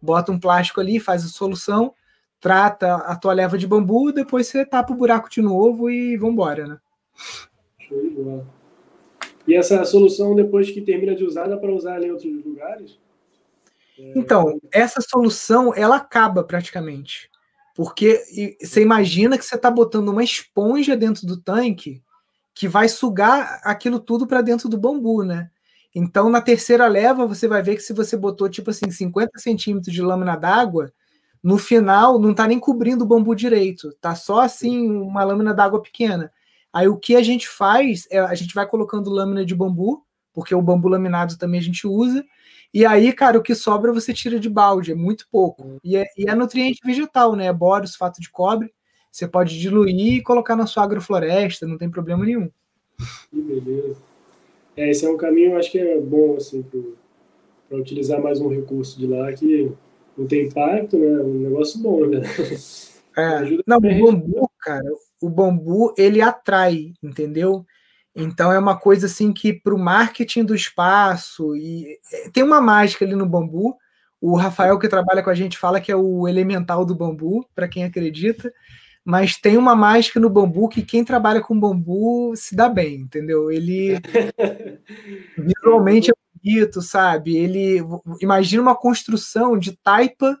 S1: bota um plástico ali, faz a solução, trata a tua leva de bambu, depois você tapa o buraco de novo e vambora, né?
S2: Show de bola. E essa solução, depois que termina de usar, dá para usar em outros lugares?
S1: Então, essa solução, ela acaba praticamente. Porque você imagina que você está botando uma esponja dentro do tanque que vai sugar aquilo tudo para dentro do bambu, né? Então, na terceira leva, você vai ver que se você botou, tipo assim, 50 centímetros de lâmina d'água, no final não está nem cobrindo o bambu direito, tá só assim uma lâmina d'água pequena. Aí o que a gente faz é a gente vai colocando lâmina de bambu, porque o bambu laminado também a gente usa. E aí, cara, o que sobra você tira de balde, é muito pouco. E é, e é nutriente vegetal, né? É boro, sulfato de cobre. Você pode diluir e colocar na sua agrofloresta, não tem problema nenhum.
S2: Que beleza. É, esse é um caminho, acho que é bom, assim, para utilizar mais um recurso de lá que não tem impacto, né? É um negócio bom, né?
S1: É, não, o bambu, cara, o bambu ele atrai, entendeu? Então é uma coisa assim que para o marketing do espaço e é, tem uma mágica ali no bambu. O Rafael que trabalha com a gente fala que é o elemental do bambu, para quem acredita. Mas tem uma mágica no bambu que quem trabalha com bambu se dá bem, entendeu? Ele visualmente é bonito, sabe? Ele imagina uma construção de taipa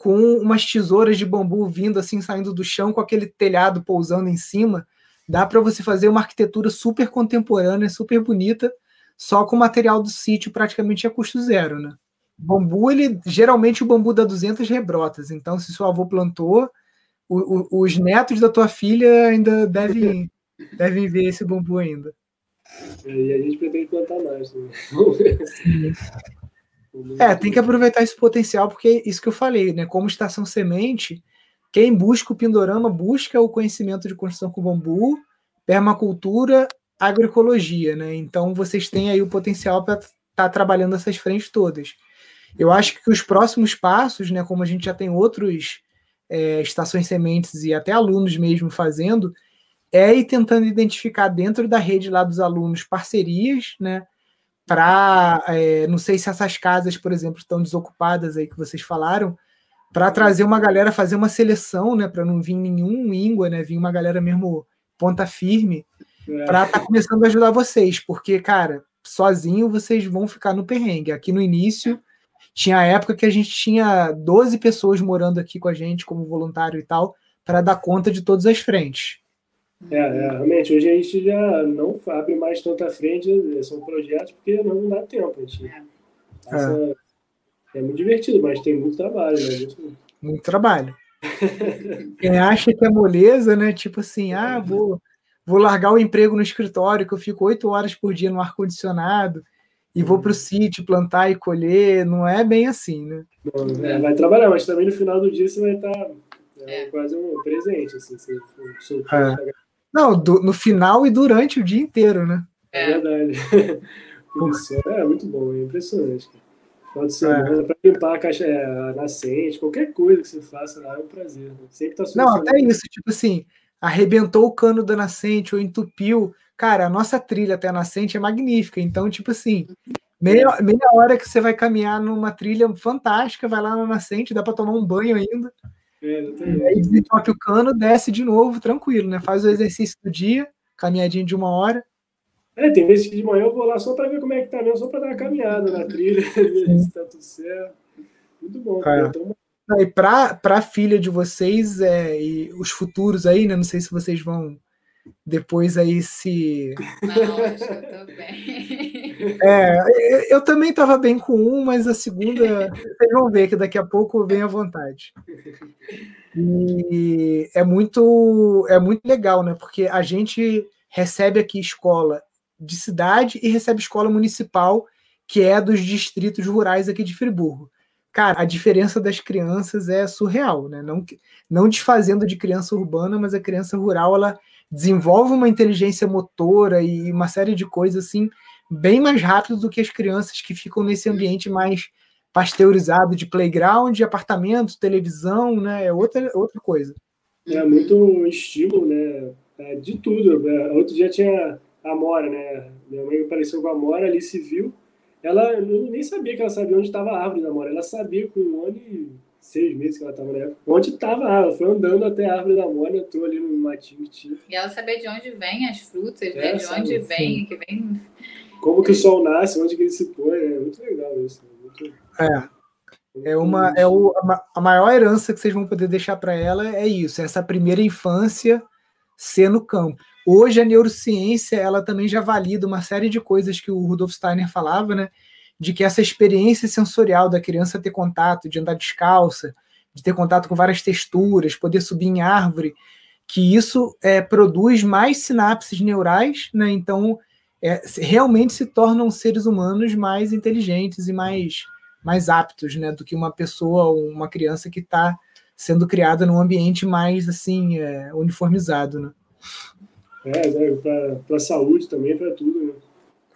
S1: com umas tesouras de bambu vindo assim, saindo do chão, com aquele telhado pousando em cima. Dá para você fazer uma arquitetura super contemporânea, super bonita, só com material do sítio praticamente a custo zero, né? Bambu, ele geralmente o bambu dá 200 rebrotas. Então, se seu avô plantou, o, o, os netos da tua filha ainda devem, devem ver esse bambu ainda.
S2: E a gente pretende plantar mais. Né?
S1: É, tem que aproveitar esse potencial, porque isso que eu falei, né? Como estação semente, quem busca o Pindorama busca o conhecimento de construção com bambu, permacultura, agroecologia, né? Então vocês têm aí o potencial para estar tá trabalhando essas frentes todas. Eu acho que os próximos passos, né, como a gente já tem outros é, estações sementes e até alunos mesmo fazendo, é ir tentando identificar dentro da rede lá dos alunos parcerias, né? Para, é, não sei se essas casas, por exemplo, estão desocupadas aí que vocês falaram, para trazer uma galera, fazer uma seleção, né? Para não vir nenhum íngua, né? Vir uma galera mesmo ponta firme, é. para estar tá começando a ajudar vocês, porque, cara, sozinho vocês vão ficar no perrengue. Aqui no início, tinha época que a gente tinha 12 pessoas morando aqui com a gente como voluntário e tal, para dar conta de todas as frentes.
S2: É, é, realmente, hoje a gente já não abre mais tanta frente, são projetos, porque não dá tempo. A gente é. passa, é. é muito divertido, mas tem muito trabalho, né? Muito,
S1: muito trabalho. Quem acha que é moleza, né? Tipo assim, ah, vou, vou largar o emprego no escritório, que eu fico oito horas por dia no ar-condicionado, e vou para o sítio plantar e colher. Não é bem assim, né?
S2: É, vai trabalhar, mas também no final do dia você vai estar tá, é, quase um presente. Assim, você, você,
S1: é. Não, do, no final e durante o dia inteiro, né?
S2: É verdade. é muito bom, é impressionante. Final de semana, é. para limpar a caixa é, a nascente, qualquer coisa que você faça lá é um prazer. Né? Sempre tá
S1: Não, até isso, tipo assim, arrebentou o cano da nascente ou entupiu. Cara, a nossa trilha até a nascente é magnífica. Então, tipo assim, meia, meia hora que você vai caminhar numa trilha fantástica, vai lá na nascente, dá para tomar um banho ainda. É, aí desentope o cano, desce de novo, tranquilo, né? Faz o exercício do dia, caminhadinha de uma hora.
S2: É, tem vezes que de manhã eu vou lá só para ver como é que tá mesmo, só para dar uma caminhada na trilha, ver se tá tudo certo. Muito bom. É. Então...
S1: E para a filha de vocês é, e os futuros aí, né? Não sei se vocês vão depois aí se.
S3: Não, eu tô bem.
S1: É, eu também estava bem com um, mas a segunda, vocês vão ver que daqui a pouco vem à vontade. E é muito, é muito legal, né? Porque a gente recebe aqui escola de cidade e recebe escola municipal, que é dos distritos rurais aqui de Friburgo. Cara, a diferença das crianças é surreal, né? Não, não desfazendo de criança urbana, mas a criança rural ela desenvolve uma inteligência motora e uma série de coisas assim bem mais rápido do que as crianças que ficam nesse ambiente mais pasteurizado de playground, de apartamento, televisão, né? É outra, outra coisa.
S2: É muito estímulo, né? É, de tudo. É, outro dia tinha a Mora, né? Minha mãe apareceu com a Mora, ali se viu. Ela eu nem sabia que ela sabia onde estava a árvore da Mora. Ela sabia com um ano e seis meses que ela estava na época. Onde estava a árvore? Foi andando até a árvore da Mora, entrou ali no matinho.
S3: E ela sabia de onde vem as frutas, né? é, né? De sabe, onde vem, que vem.
S2: Como que o sol nasce, onde que ele se põe. É muito legal isso. Muito...
S1: É. É uma é o, a maior herança que vocês vão poder deixar para ela é isso, essa primeira infância ser no campo. Hoje a neurociência ela também já valida uma série de coisas que o Rudolf Steiner falava, né? de que essa experiência sensorial da criança ter contato, de andar descalça, de ter contato com várias texturas, poder subir em árvore, que isso é, produz mais sinapses neurais, né? Então, é, realmente se tornam seres humanos mais inteligentes e mais, mais aptos, né? Do que uma pessoa ou uma criança que está sendo criada num ambiente mais assim é, uniformizado, né?
S2: É, é para a saúde também, para tudo,
S1: né?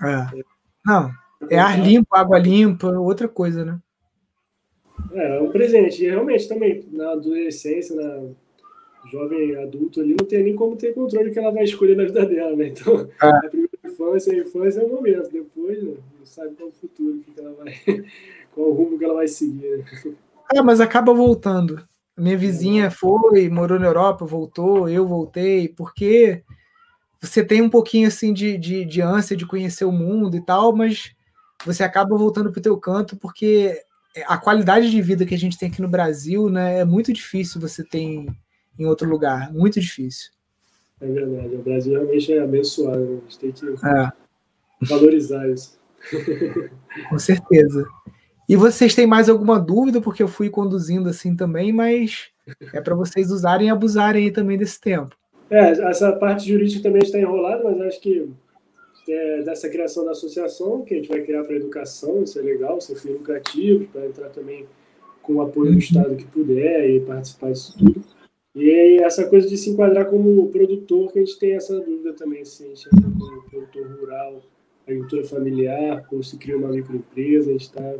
S1: É. Não, é ar limpo, água limpa, outra coisa, né?
S2: É, é um presente. E realmente também, na adolescência, na jovem adulto ali, não tem nem como ter controle que ela vai escolher na vida dela, né? Então, é. a primeira infância, a infância é o momento. Depois, né, não sabe qual é o futuro, que ela vai, qual o rumo que ela vai seguir. Né?
S1: Ah, mas acaba voltando. Minha vizinha foi, morou na Europa, voltou, eu voltei, porque você tem um pouquinho assim de, de, de ânsia de conhecer o mundo e tal, mas você acaba voltando para o teu canto, porque a qualidade de vida que a gente tem aqui no Brasil né, é muito difícil você ter em, em outro lugar, muito difícil.
S2: É verdade, o Brasil realmente é abençoado, né? a gente tem que é. valorizar isso.
S1: Com certeza. E vocês têm mais alguma dúvida, porque eu fui conduzindo assim também, mas é para vocês usarem e abusarem aí também desse tempo.
S2: É, essa parte jurídica também está enrolada, mas acho que é, dessa criação da associação, que a gente vai criar para educação, isso é legal, ser fim lucrativo, para entrar também com o apoio do uhum. Estado que puder e participar disso tudo. E essa coisa de se enquadrar como produtor, que a gente tem essa dúvida também, se a gente entra como produtor rural, agricultura familiar, ou se cria uma microempresa, a gente está...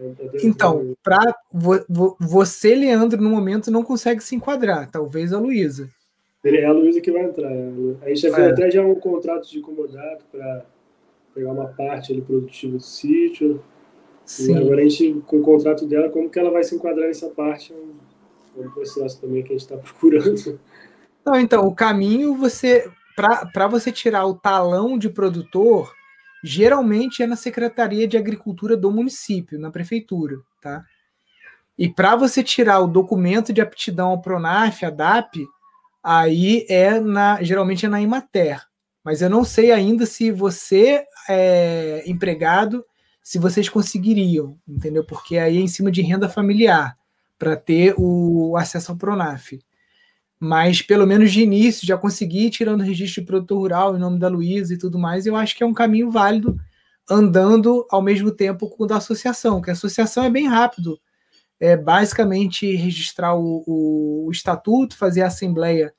S1: É, então, para você, Leandro, no momento não consegue se enquadrar, talvez a Luísa.
S2: É a Luísa que vai entrar. A gente já fez é. até já um contrato de comodato para pegar uma parte ali produtiva do sítio. Sim. E agora a gente, com o contrato dela, como que ela vai se enquadrar nessa parte? É um processo também que a gente está procurando.
S1: Não, então, o caminho você para você tirar o talão de produtor, geralmente é na Secretaria de Agricultura do município, na prefeitura, tá? E para você tirar o documento de aptidão ao Pronaf, a DAP, aí é na geralmente é na Imater. Mas eu não sei ainda se você é empregado, se vocês conseguiriam, entendeu? Porque aí é em cima de renda familiar para ter o acesso ao Pronaf. Mas pelo menos de início já consegui tirando o registro de produtor rural em nome da Luísa e tudo mais, eu acho que é um caminho válido andando ao mesmo tempo com o da associação, que a associação é bem rápido. É basicamente registrar o, o, estatuto, fazer a assembleia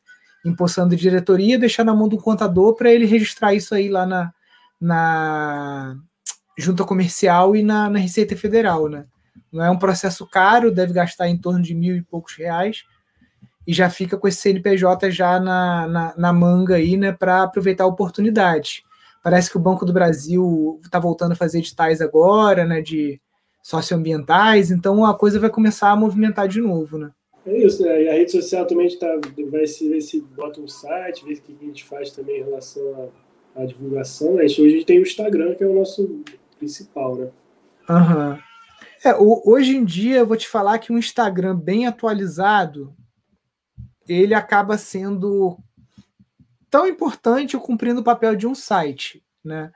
S1: empossando diretoria, deixar na mão do contador para ele registrar isso aí lá na, na junta comercial e na, na Receita Federal, né? Não é um processo caro, deve gastar em torno de mil e poucos reais e já fica com esse CNPJ já na, na, na manga aí, né, para aproveitar a oportunidade. Parece que o Banco do Brasil está voltando a fazer editais agora, né, de socioambientais, então a coisa vai começar a movimentar de novo, né?
S2: É isso, né? E a rede social também tá, vai se ver se bota um site, ver o que a gente faz também em relação à, à divulgação. Né? Hoje a gente tem o Instagram, que é o nosso principal, né?
S1: Aham. Uhum. É, hoje em dia, eu vou te falar que um Instagram bem atualizado, ele acaba sendo tão importante cumprindo o papel de um site, né?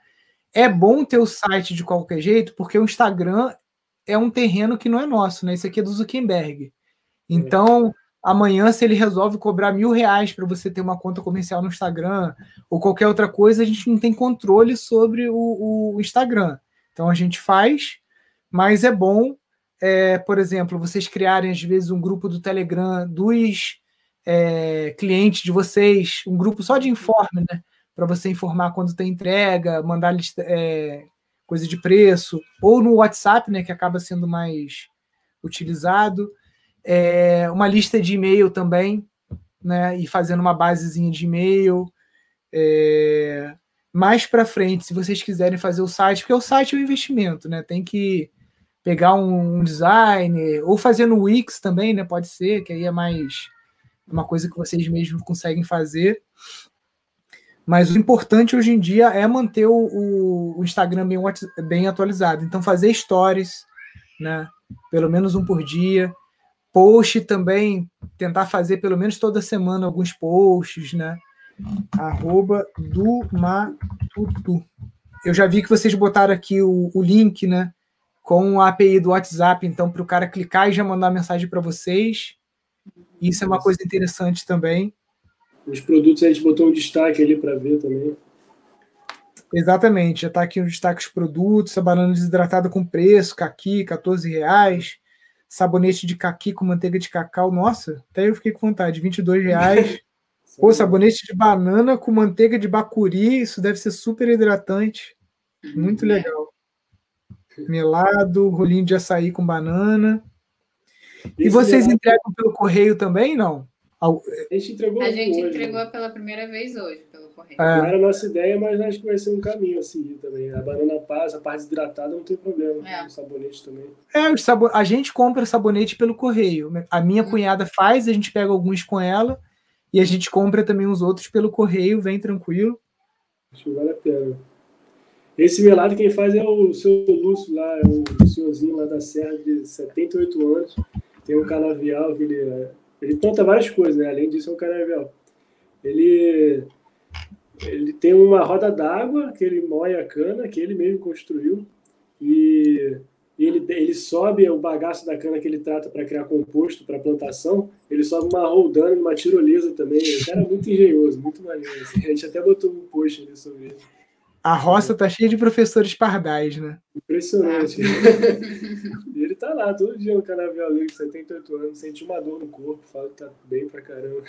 S1: É bom ter o site de qualquer jeito, porque o Instagram é um terreno que não é nosso, né? Isso aqui é do Zuckerberg. Então, amanhã, se ele resolve cobrar mil reais para você ter uma conta comercial no Instagram ou qualquer outra coisa, a gente não tem controle sobre o, o Instagram. Então, a gente faz, mas é bom, é, por exemplo, vocês criarem, às vezes, um grupo do Telegram dos é, clientes de vocês, um grupo só de informe, né? Para você informar quando tem entrega, mandar lista, é, coisa de preço, ou no WhatsApp, né? Que acaba sendo mais utilizado é, uma lista de e-mail também, né? E fazendo uma basezinha de e-mail. É, mais para frente, se vocês quiserem fazer o site, porque o site é um investimento, né? Tem que pegar um, um design ou fazer no Wix também, né? Pode ser, que aí é mais uma coisa que vocês mesmos conseguem fazer. Mas o importante hoje em dia é manter o, o Instagram bem, bem atualizado. Então, fazer stories, né? Pelo menos um por dia Post também, tentar fazer pelo menos toda semana alguns posts, né? Arroba do Matutu. Eu já vi que vocês botaram aqui o, o link, né? Com a API do WhatsApp, então, para o cara clicar e já mandar mensagem para vocês. Isso é uma coisa interessante também.
S2: Os produtos a gente botou um destaque ali para ver também.
S1: Exatamente, já está aqui o destaque dos produtos, a banana desidratada com preço, caqui, 14 reais sabonete de caqui com manteiga de cacau. Nossa, até eu fiquei com vontade. 22 reais. Pô, sabonete de banana com manteiga de bacuri. Isso deve ser super hidratante. Muito legal. Melado, rolinho de açaí com banana. E vocês entregam pelo correio também, não?
S3: A gente entregou, a gente hoje, entregou né? pela primeira vez hoje pelo correio. É.
S2: Não era a nossa ideia, mas acho que vai ser um caminho a seguir também. A banana passa, a parte hidratada não tem problema. É. O sabonete também.
S1: É, o sabo... a gente compra sabonete pelo correio. A minha hum. cunhada faz, a gente pega alguns com ela e a gente compra também os outros pelo correio, vem tranquilo.
S2: Acho que vale a pena. Esse melado quem faz é o seu Lúcio lá, é o senhorzinho lá da Serra de 78 anos. Tem um canavial que ele ele planta várias coisas, né? Além disso, é um canavial. Ele, ele tem uma roda d'água que ele moe a cana, que ele mesmo construiu. E ele, ele sobe o bagaço da cana que ele trata para criar composto para plantação. Ele sobe uma roldana, uma tirolesa também. O cara é muito engenhoso, muito maneiro. Assim. A gente até botou um post ali sobre ele.
S1: A roça tá cheia de professores pardais, né?
S2: Impressionante. e ele tá lá todo dia no canavial dele, 78 anos, sente uma dor no corpo, fala que tá bem pra caramba.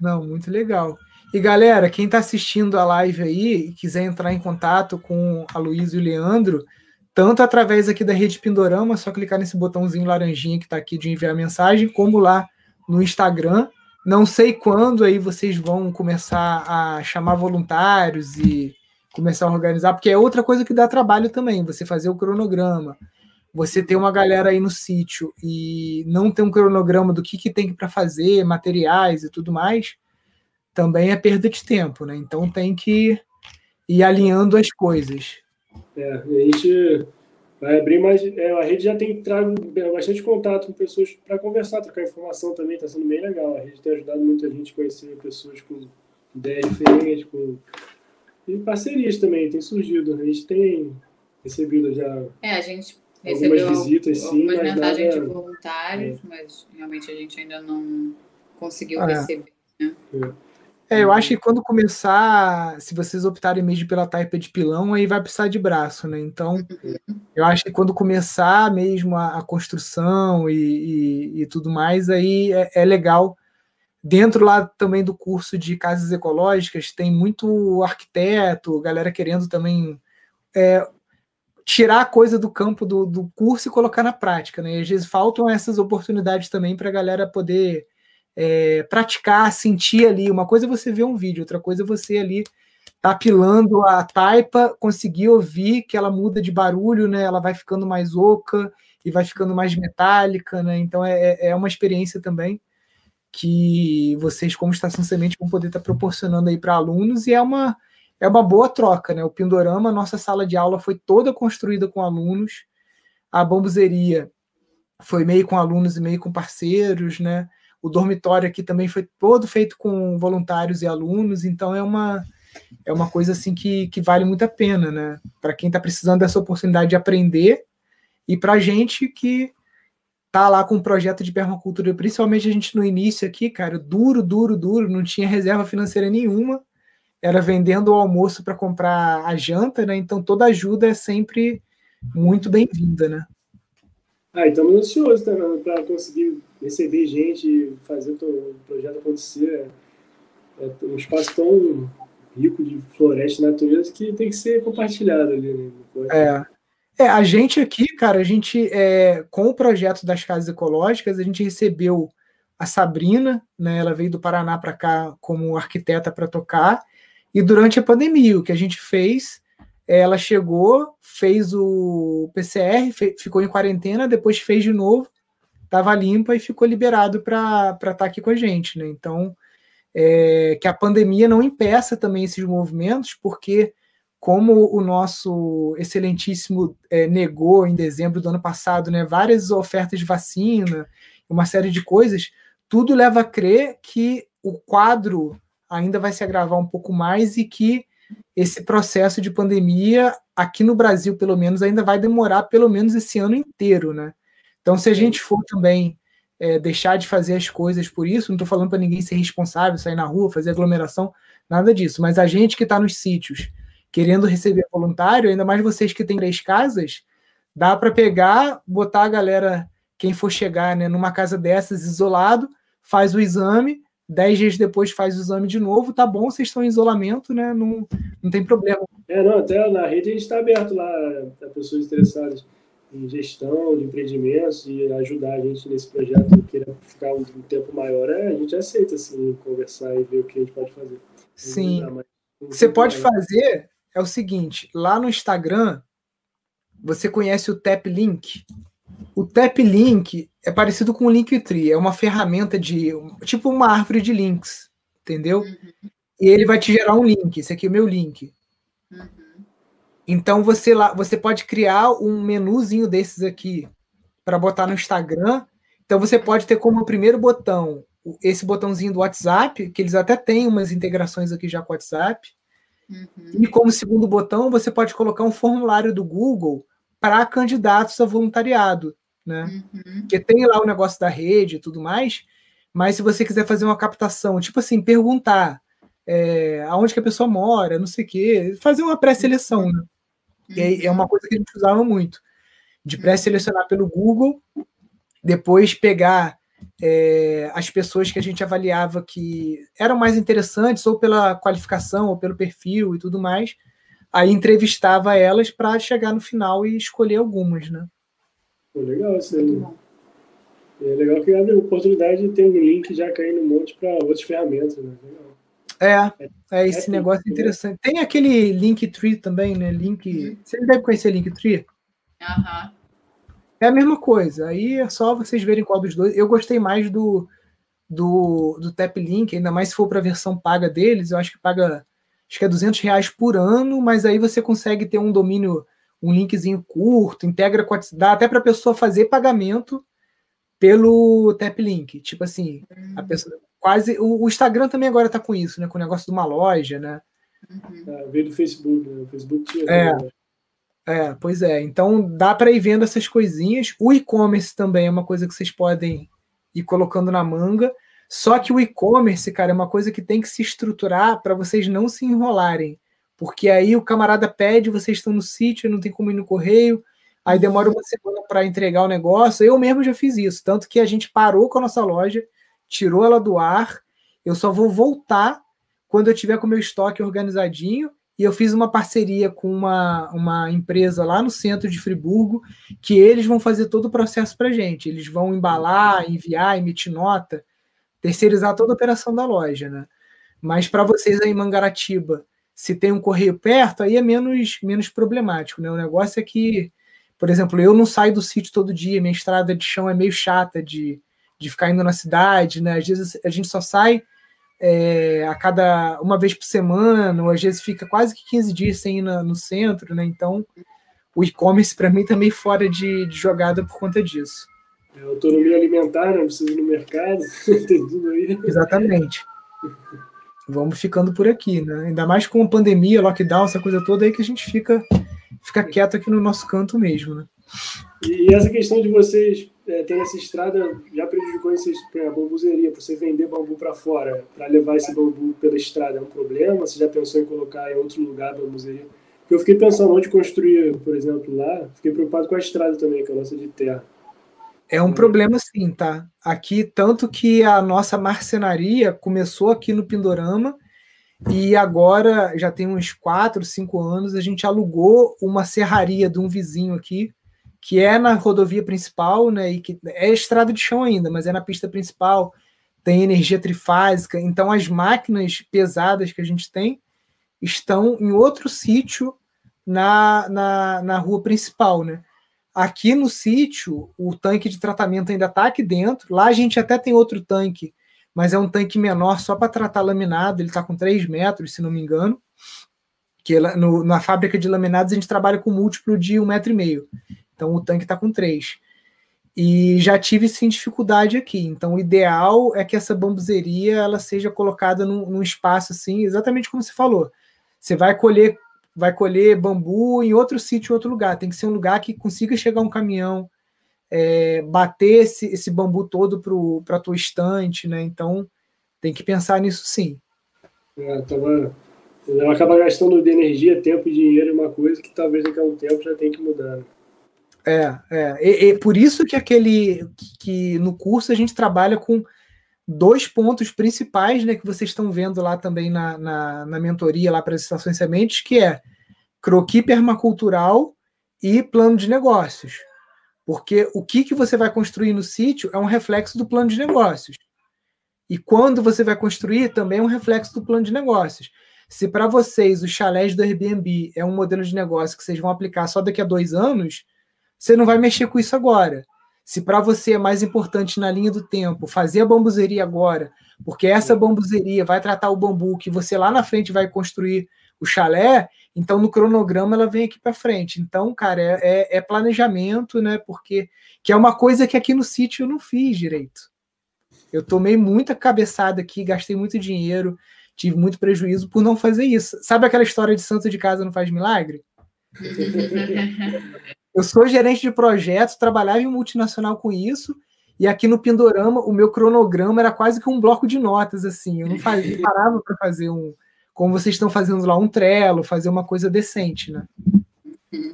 S1: Não, muito legal. E galera, quem está assistindo a live aí e quiser entrar em contato com a Luísa e o Leandro, tanto através aqui da rede Pindorama, só clicar nesse botãozinho laranjinha que está aqui de enviar mensagem, como lá no Instagram. Não sei quando aí vocês vão começar a chamar voluntários e começar a organizar, porque é outra coisa que dá trabalho também, você fazer o cronograma, você ter uma galera aí no sítio e não ter um cronograma do que, que tem para fazer, materiais e tudo mais, também é perda de tempo, né? Então tem que ir alinhando as coisas.
S2: É, a gente vai abrir mais. É, a rede já tem trago bastante contato com pessoas para conversar, trocar informação também, está sendo bem legal. A rede tem ajudado muita gente a conhecer pessoas com ideias diferentes, com. E parcerias também, tem surgido. A gente tem recebido já.
S3: É, a gente recebeu
S2: visitas, sim,
S3: algumas mensagens nada... de voluntários, é. mas realmente a gente ainda não conseguiu ah, receber. Né?
S1: É. É, eu acho que quando começar, se vocês optarem mesmo pela taipa de pilão, aí vai precisar de braço, né? Então, eu acho que quando começar mesmo a, a construção e, e, e, tudo mais, aí é, é, legal. Dentro lá também do curso de casas ecológicas, tem muito arquiteto, galera querendo também é, tirar a coisa do campo do, do curso e colocar na prática, né? E às vezes faltam essas oportunidades também para a galera poder é, praticar, sentir ali. Uma coisa é você ver um vídeo, outra coisa é você ali tá pilando a taipa, conseguir ouvir que ela muda de barulho, né? Ela vai ficando mais oca e vai ficando mais metálica, né? Então é, é, é uma experiência também que vocês, como Estação Semente, vão poder estar proporcionando aí para alunos e é uma é uma boa troca, né? O Pindorama, nossa sala de aula foi toda construída com alunos, a bambuzeria foi meio com alunos e meio com parceiros, né? O dormitório aqui também foi todo feito com voluntários e alunos, então é uma é uma coisa assim que, que vale muito a pena, né? Para quem está precisando dessa oportunidade de aprender e para a gente que tá lá com um projeto de permacultura, principalmente a gente no início aqui, cara, duro, duro, duro, não tinha reserva financeira nenhuma, era vendendo o almoço para comprar a janta, né? Então toda ajuda é sempre muito bem-vinda, né?
S2: Ah, estamos ansiosos também para conseguir receber gente, fazer o projeto acontecer. É, é um espaço tão rico de floresta e natureza que tem que ser compartilhado ali. Né?
S1: É. É, a gente aqui, cara, a gente, é, com o projeto das casas ecológicas, a gente recebeu a Sabrina, né? Ela veio do Paraná para cá como arquiteta para tocar. E durante a pandemia, o que a gente fez, ela chegou, fez o PCR, ficou em quarentena, depois fez de novo estava limpa e ficou liberado para estar tá aqui com a gente, né? Então, é, que a pandemia não impeça também esses movimentos, porque como o nosso excelentíssimo é, negou em dezembro do ano passado, né, várias ofertas de vacina, uma série de coisas, tudo leva a crer que o quadro ainda vai se agravar um pouco mais e que esse processo de pandemia aqui no Brasil, pelo menos, ainda vai demorar pelo menos esse ano inteiro, né? Então, se a gente for também é, deixar de fazer as coisas por isso, não estou falando para ninguém ser responsável, sair na rua, fazer aglomeração, nada disso, mas a gente que está nos sítios querendo receber voluntário, ainda mais vocês que têm três casas, dá para pegar, botar a galera, quem for chegar né, numa casa dessas, isolado, faz o exame, dez dias depois faz o exame de novo, tá bom, vocês estão em isolamento, né? Não, não tem problema.
S2: É, não, até na rede a gente está aberto lá para pessoas interessadas em gestão de empreendimentos e ajudar a gente nesse projeto queira ficar um, tempo maior, é, a gente aceita assim, conversar e ver o que a gente pode fazer.
S1: Sim. você pode fazer é o seguinte: lá no Instagram, você conhece o Tap Link. O Tap Link é parecido com o Linktree, é uma ferramenta de tipo uma árvore de links, entendeu? Uhum. E ele vai te gerar um link. Esse aqui é o meu link. Uhum. Então você lá, você pode criar um menuzinho desses aqui para botar no Instagram. Então você pode ter como primeiro botão esse botãozinho do WhatsApp, que eles até têm umas integrações aqui já com o WhatsApp. Uhum. E como segundo botão, você pode colocar um formulário do Google para candidatos a voluntariado, né? Uhum. Porque tem lá o negócio da rede e tudo mais, mas se você quiser fazer uma captação, tipo assim, perguntar é, aonde que a pessoa mora, não sei o quê, fazer uma pré-seleção, né? E é uma coisa que a gente usava muito, de pré-selecionar pelo Google, depois pegar é, as pessoas que a gente avaliava que eram mais interessantes, ou pela qualificação, ou pelo perfil e tudo mais, aí entrevistava elas para chegar no final e escolher algumas, né?
S2: Pô, legal isso aí. É legal que abre a oportunidade de ter um link já caindo um monte para outras ferramentas, né? Legal.
S1: É, é esse é negócio né? interessante. Tem aquele Linktree também, né? Link. Uhum. Você deve conhecer Linktree?
S3: Aham. Uhum.
S1: É a mesma coisa. Aí é só vocês verem qual dos dois. Eu gostei mais do, do, do Tap Link, ainda mais se for para a versão paga deles. Eu acho que paga acho que é 200 reais por ano, mas aí você consegue ter um domínio, um linkzinho curto, integra com a, dá até para a pessoa fazer pagamento pelo Tap Link. Tipo assim, a pessoa quase. O, o Instagram também agora está com isso, né? Com o negócio de uma loja, né?
S2: Uhum. É, veio do Facebook, né? O Facebook tinha.
S1: É. É, pois é. Então dá para ir vendo essas coisinhas. O e-commerce também é uma coisa que vocês podem ir colocando na manga. Só que o e-commerce, cara, é uma coisa que tem que se estruturar para vocês não se enrolarem. Porque aí o camarada pede, vocês estão no sítio, não tem como ir no correio, aí demora uma semana para entregar o negócio. Eu mesmo já fiz isso. Tanto que a gente parou com a nossa loja, tirou ela do ar. Eu só vou voltar quando eu tiver com o meu estoque organizadinho e eu fiz uma parceria com uma, uma empresa lá no centro de Friburgo, que eles vão fazer todo o processo para gente. Eles vão embalar, enviar, emitir nota, terceirizar toda a operação da loja, né? Mas para vocês aí em Mangaratiba, se tem um correio perto, aí é menos, menos problemático, né? O negócio é que, por exemplo, eu não saio do sítio todo dia, minha estrada de chão é meio chata de, de ficar indo na cidade, né? Às vezes a gente só sai é, a cada uma vez por semana, ou às vezes fica quase que 15 dias sem ir na, no centro, né? Então, o e-commerce para mim também tá fora de, de, jogada por conta disso.
S2: É, autonomia alimentar, não precisa ir no mercado, tem tudo aí.
S1: Exatamente. Vamos ficando por aqui, né? Ainda mais com pandemia, lockdown, essa coisa toda aí que a gente fica, fica quieto aqui no nosso canto mesmo, né?
S2: E essa questão de vocês é, ter essa estrada já prejudicou vocês, a bambuzeria, para você vender bambu para fora, para levar esse bambu pela estrada, é um problema? Você já pensou em colocar em outro lugar a bambuzeria? Porque eu fiquei pensando onde construir, por exemplo, lá, fiquei preocupado com a estrada também, que é a nossa de terra.
S1: É um problema sim, tá? Aqui, tanto que a nossa marcenaria começou aqui no Pindorama e agora, já tem uns 4, 5 anos, a gente alugou uma serraria de um vizinho aqui que é na rodovia principal, né? E que é estrada de chão ainda, mas é na pista principal, tem energia trifásica. Então as máquinas pesadas que a gente tem estão em outro sítio na, na, na rua principal, né? Aqui no sítio, o tanque de tratamento ainda está aqui dentro. Lá a gente até tem outro tanque, mas é um tanque menor só para tratar laminado. Ele está com 3 metros, se não me engano. Que no, na fábrica de laminados a gente trabalha com múltiplo de um metro e meio. Então o tanque está com 3. E já tive sim dificuldade aqui. Então o ideal é que essa bambuzeria ela seja colocada num, num espaço assim, exatamente como você falou. Você vai colher vai colher bambu em outro sítio, em outro lugar. Tem que ser um lugar que consiga chegar um caminhão, é, bater esse, esse bambu todo para a tua estante, né? Então tem que pensar nisso sim.
S2: É, tava, ela acaba gastando de energia, tempo e dinheiro uma coisa que talvez daqui a um tempo já tem que mudar. Né?
S1: É, é. E, e, por isso que aquele que no curso a gente trabalha com dois pontos principais, né, que vocês estão vendo lá também na, na, na mentoria lá para as estações sementes, que é croqui permacultural e plano de negócios. Porque o que, que você vai construir no sítio é um reflexo do plano de negócios. E quando você vai construir, também é um reflexo do plano de negócios. Se para vocês o chalés do Airbnb é um modelo de negócio que vocês vão aplicar só daqui a dois anos, você não vai mexer com isso agora. Se para você é mais importante na linha do tempo fazer a bambuzeria agora, porque essa bambuzeria vai tratar o bambu que você lá na frente vai construir o chalé, então no cronograma ela vem aqui para frente. Então, cara, é, é, é, planejamento, né? Porque que é uma coisa que aqui no sítio eu não fiz direito. Eu tomei muita cabeçada aqui, gastei muito dinheiro, tive muito prejuízo por não fazer isso. Sabe aquela história de santo de casa não faz milagre? Eu sou gerente de projetos, trabalhava em multinacional com isso, E aqui no Pindorama, o meu cronograma era quase que um bloco de notas, assim. Eu não fazia, parava para fazer um, como vocês estão fazendo lá, um trelo, fazer uma coisa decente, né?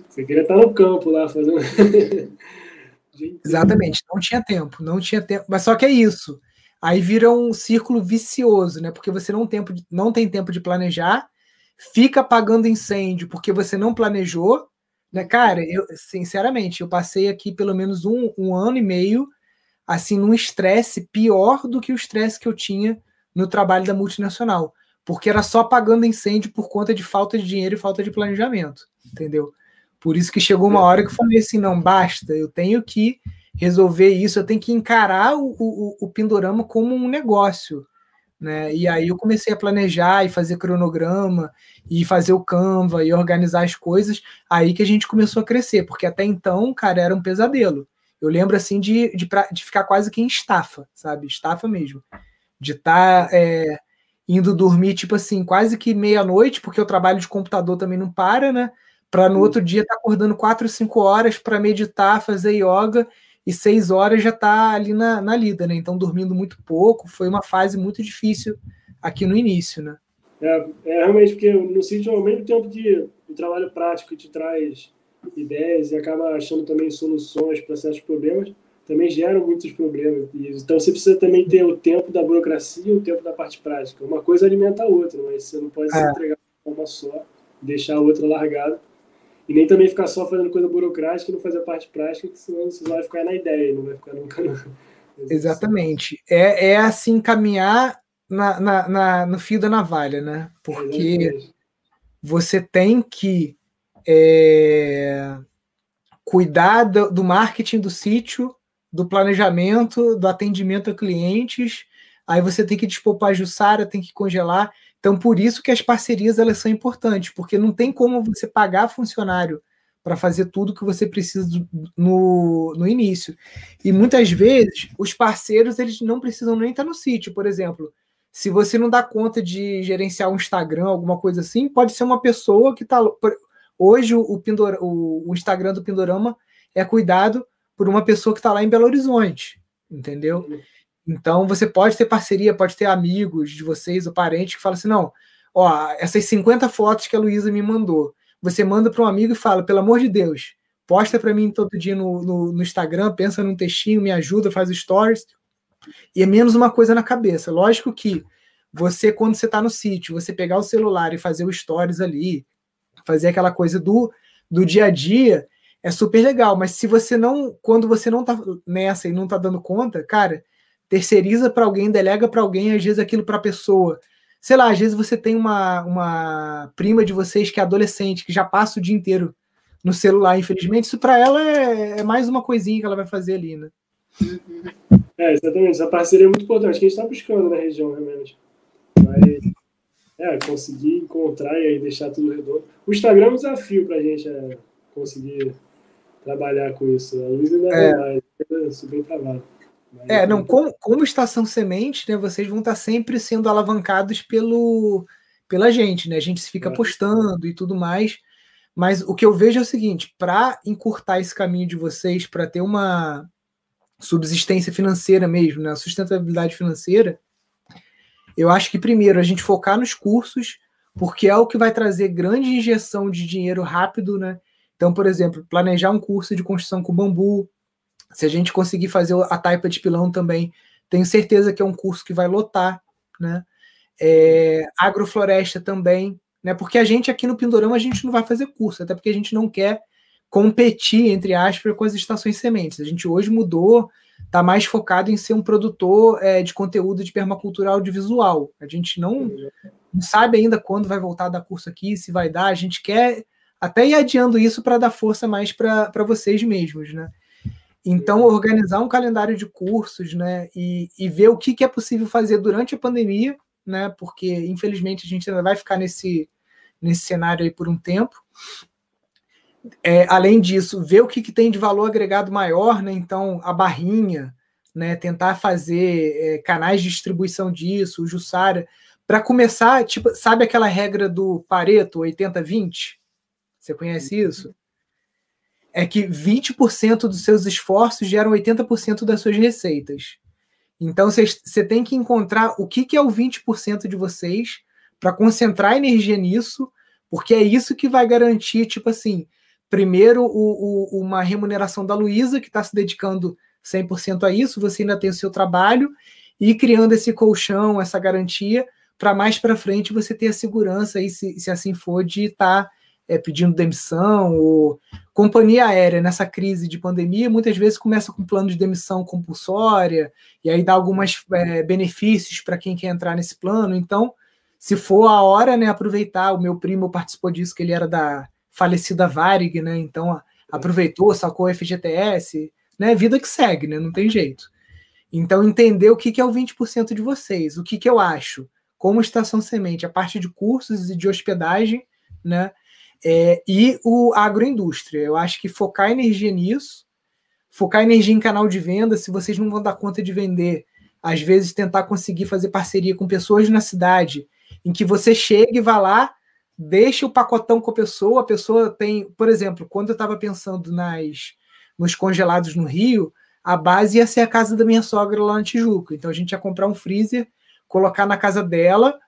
S2: Você queria estar no campo lá fazendo.
S1: Exatamente, não tinha tempo, não tinha tempo. Mas só que é isso. Aí vira um círculo vicioso, né? Porque você não, tempo, não tem tempo de planejar, fica apagando incêndio porque você não planejou. Né? Cara, eu, sinceramente, eu passei aqui pelo menos um, um ano e meio assim num estresse pior do que o estresse que eu tinha no trabalho da multinacional, porque era só apagando incêndio por conta de falta de dinheiro e falta de planejamento, entendeu? Por isso que chegou uma hora que eu falei assim, não basta, eu tenho que resolver isso, eu tenho que encarar o, o, o Pindorama como um negócio, né? E aí eu comecei a planejar e fazer cronograma e fazer o Canva e organizar as coisas, aí que a gente começou a crescer, porque até então, cara, era um pesadelo. Eu lembro assim de, de, de ficar quase que em estafa, sabe? Estafa mesmo. De estar tá, é, indo dormir, tipo assim, quase que meia-noite, porque o trabalho de computador também não para, né? Para no outro dia estar tá acordando quatro, cinco horas para meditar, fazer yoga e seis horas já tá ali na, na lida, né? Então dormindo muito pouco, foi uma fase muito difícil aqui no início, né?
S2: É, é realmente porque no sítio, ao mesmo tempo que o trabalho prático te traz ideias e acaba achando também soluções para certos problemas, também geram muitos problemas. Então você precisa também ter o tempo da burocracia e o tempo da parte prática. Uma coisa alimenta a outra, mas você não pode é. se entregar uma só, deixar a outra largada. E nem também ficar só fazendo coisa burocrática e não fazer a parte prática, que senão você vai ficar na ideia, não vai ficar nunca no...
S1: Exatamente. É, é assim caminhar na, na, na, no fio da navalha, né? Porque você tem que é, cuidar do, do marketing do sítio, do planejamento, do atendimento a clientes. Aí você tem que dispor para a Jussara, tem que congelar. Então, por isso que as parcerias elas são importantes, porque não tem como você pagar funcionário para fazer tudo que você precisa no, no início. E muitas vezes os parceiros eles não precisam nem estar no sítio, por exemplo. Se você não dá conta de gerenciar um Instagram, alguma coisa assim, pode ser uma pessoa que está. Hoje o, Pindor, o, o Instagram do Pindorama é cuidado por uma pessoa que está lá em Belo Horizonte, entendeu? Então você pode ter parceria, pode ter amigos de vocês ou parentes que falam assim: não, ó, essas 50 fotos que a Luísa me mandou, você manda para um amigo e fala, pelo amor de Deus, posta para mim todo dia no, no, no, Instagram, pensa num textinho, me ajuda, faz stories. E é menos uma coisa na cabeça. Lógico que você, quando você está no sítio, você pegar o celular e fazer o stories ali, fazer aquela coisa do, do dia a dia é super legal. Mas se você não, quando você não tá nessa e não tá dando conta, cara, terceiriza para alguém, delega para alguém, às vezes aquilo para a pessoa. Sei lá, às vezes você tem uma, uma prima de vocês que é adolescente, que já passa o dia inteiro no celular, infelizmente, isso para ela é, é, mais uma coisinha que ela vai fazer ali, né?
S2: É, exatamente. Essa parceria é muito importante, que a gente está buscando na região, realmente. Mas é, conseguir encontrar e aí deixar tudo redondo. O Instagram é um desafio para a gente é, conseguir trabalhar com isso. A Luísa ainda é, mais, é bem travado.
S1: É, não, como, como estação semente, né, vocês vão estar sempre sendo alavancados pelo, pela gente, né? A gente fica é. postando e tudo mais. Mas o que eu vejo é o seguinte: para encurtar esse caminho de vocês, para ter uma subsistência financeira mesmo, né, sustentabilidade financeira, eu acho que primeiro a gente focar nos cursos, porque é o que vai trazer grande injeção de dinheiro rápido, né? Então, por exemplo, planejar um curso de construção com bambu. Se a gente conseguir fazer a taipa de pilão também, tenho certeza que é um curso que vai lotar, né? É, agrofloresta também, né? Porque a gente aqui no Pindorama a gente não vai fazer curso, até porque a gente não quer competir entre aspas com as estações sementes. A gente hoje mudou está mais focado em ser um produtor é, de conteúdo de permacultura audiovisual. A gente não, não sabe ainda quando vai voltar a dar curso aqui, se vai dar. A gente quer até ir adiando isso para dar força mais para vocês mesmos, né? Então, organizar um calendário de cursos, né? E, e ver o que, que é possível fazer durante a pandemia, né? Porque, infelizmente, a gente ainda vai ficar nesse, nesse cenário aí por um tempo. É, além disso, ver o que, que, tem de valor agregado maior, né? Então, a barrinha, né? Tentar fazer é, canais de distribuição disso, o Jussara, para começar, tipo, sabe aquela regra do Pareto 80-20? Você conhece uhum. isso? É que 20% dos seus esforços geram 80% das suas receitas. Então você tem que encontrar o que, que é o 20% de vocês para concentrar energia nisso, porque é isso que vai garantir, tipo assim, primeiro o, o, uma remuneração da Luísa, que está se dedicando 100% a isso, você ainda tem o seu trabalho, e criando esse colchão, essa garantia, para mais para frente você ter a segurança, aí, se, se assim for, de estar tá, é, pedindo demissão, ou companhia aérea nessa crise de pandemia, muitas vezes começa com plano de demissão compulsória, e aí dá alguns é, benefícios para quem quer entrar nesse plano. Então, se for a hora, né, aproveitar. O meu primo participou disso, que ele era da falecida Varig, né? Então aproveitou, sacou o FGTS, né? Vida que segue, né? Não tem jeito. Então, entender o que, que é o 20% de vocês, o que, que eu acho, como estação semente, a parte de cursos e de hospedagem, né? É, e o agroindústria. Eu acho que focar energia nisso, focar energia em canal de venda, se vocês não vão dar conta de vender, às vezes tentar conseguir fazer parceria com pessoas na cidade, em que você chega e vai lá, deixa o pacotão com a pessoa, a pessoa tem, por exemplo, quando eu estava pensando nas nos congelados no Rio, a base ia ser a casa da minha sogra lá na Tijuca. Então a gente ia comprar um freezer, colocar na casa dela,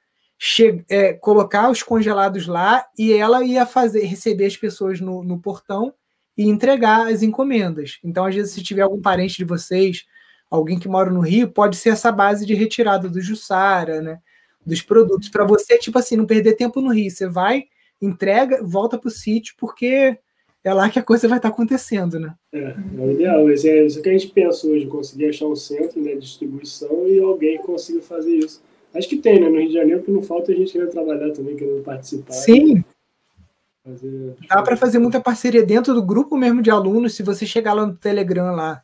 S1: é, colocar os congelados lá e ela ia fazer receber as pessoas no, no portão e entregar as encomendas. Então, às vezes, se tiver algum parente de vocês, alguém que mora no Rio, pode ser essa base de retirada do Jussara, né? Dos produtos. Para você, tipo assim, não perder tempo no Rio. Você vai, entrega, volta para o sítio, porque é lá que a coisa vai estar tá acontecendo, né?
S2: É, é o ideal. Esse é isso que a gente pensa hoje, conseguir achar um centro né, de distribuição e alguém consiga fazer isso. Acho que tem, né? No Rio de Janeiro, que não falta a gente querendo trabalhar também, querendo participar.
S1: Sim. Fazer... Dá para fazer muita parceria dentro do grupo mesmo de alunos, se você chegar lá no Telegram lá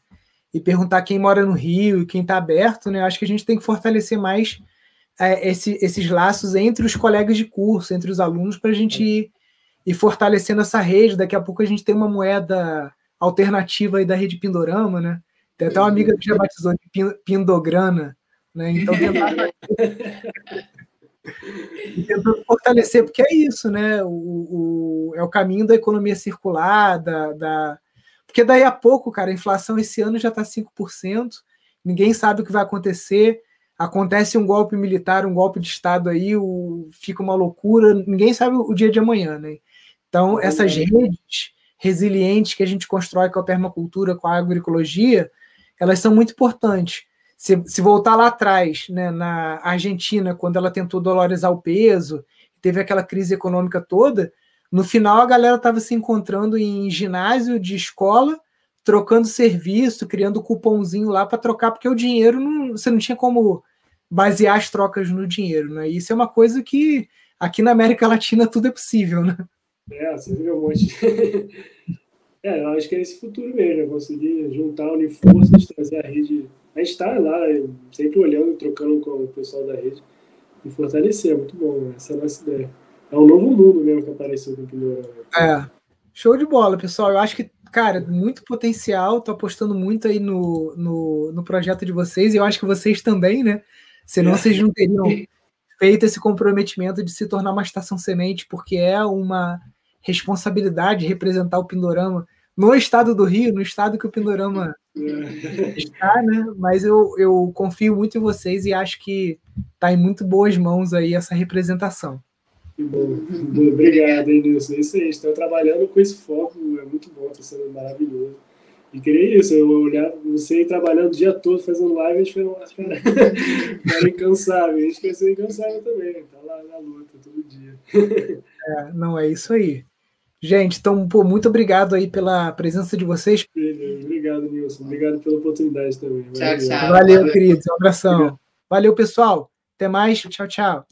S1: e perguntar quem mora no Rio e quem está aberto, né? Acho que a gente tem que fortalecer mais é, esse, esses laços entre os colegas de curso, entre os alunos, para a gente ir e fortalecendo essa rede. Daqui a pouco a gente tem uma moeda alternativa aí da rede Pindorama, né? Tem até uma amiga que já batizou de Pindograna, né? Então tentando fortalecer, porque é isso, né? O, o, é o caminho da economia circular, da, da... porque daí a pouco, cara, a inflação esse ano já está 5%, ninguém sabe o que vai acontecer acontece um golpe militar, um golpe de Estado aí, o, fica uma loucura, ninguém sabe o dia de amanhã, né? Então, essas redes resilientes que a gente constrói com a permacultura, com a agroecologia, elas são muito importantes. Se, se voltar lá atrás, né, na Argentina, quando ela tentou dolarizar o peso, teve aquela crise econômica toda, no final a galera estava se encontrando em ginásio de escola, trocando serviço, criando cupomzinho lá para trocar, porque o dinheiro não, você não tinha como basear as trocas no dinheiro, né? Isso é uma coisa que aqui na América Latina tudo é possível, né?
S2: É, você vê um monte. é, eu acho que é esse futuro mesmo, é conseguir juntar, unir forças, trazer a rede. A gente está lá, sempre olhando, trocando com o pessoal da rede e fortalecer, é muito bom, essa é a nossa ideia. É um novo mundo mesmo que apareceu com o Pindorama.
S1: É, show de bola, pessoal. Eu acho que, cara, muito potencial, tô apostando muito aí no, no, no projeto de vocês e eu acho que vocês também, né? Senão é. vocês não teriam feito esse comprometimento de se tornar uma estação semente, porque é uma responsabilidade representar o Pindorama no estado do Rio, no estado que o Pindorama é. está, né? Mas eu, eu confio muito em vocês e acho que está em muito boas mãos aí essa representação.
S2: Bom, obrigado, Nilson. É isso aí, estão trabalhando com esse foco, é muito bom, está sendo maravilhoso. E queria isso, eu olhar você trabalhando o dia todo, fazendo live, a gente foi, cara, cara incansável. A gente quer ser incansável também, tá lá na luta todo dia.
S1: É, não, é isso aí. Gente, então, pô, muito obrigado aí pela presença de vocês.
S2: Obrigado, Nilson. Obrigado pela oportunidade também.
S3: Tchau, tchau.
S1: Valeu, Valeu. queridos. Um abração. Obrigado. Valeu, pessoal. Até mais. Tchau, tchau.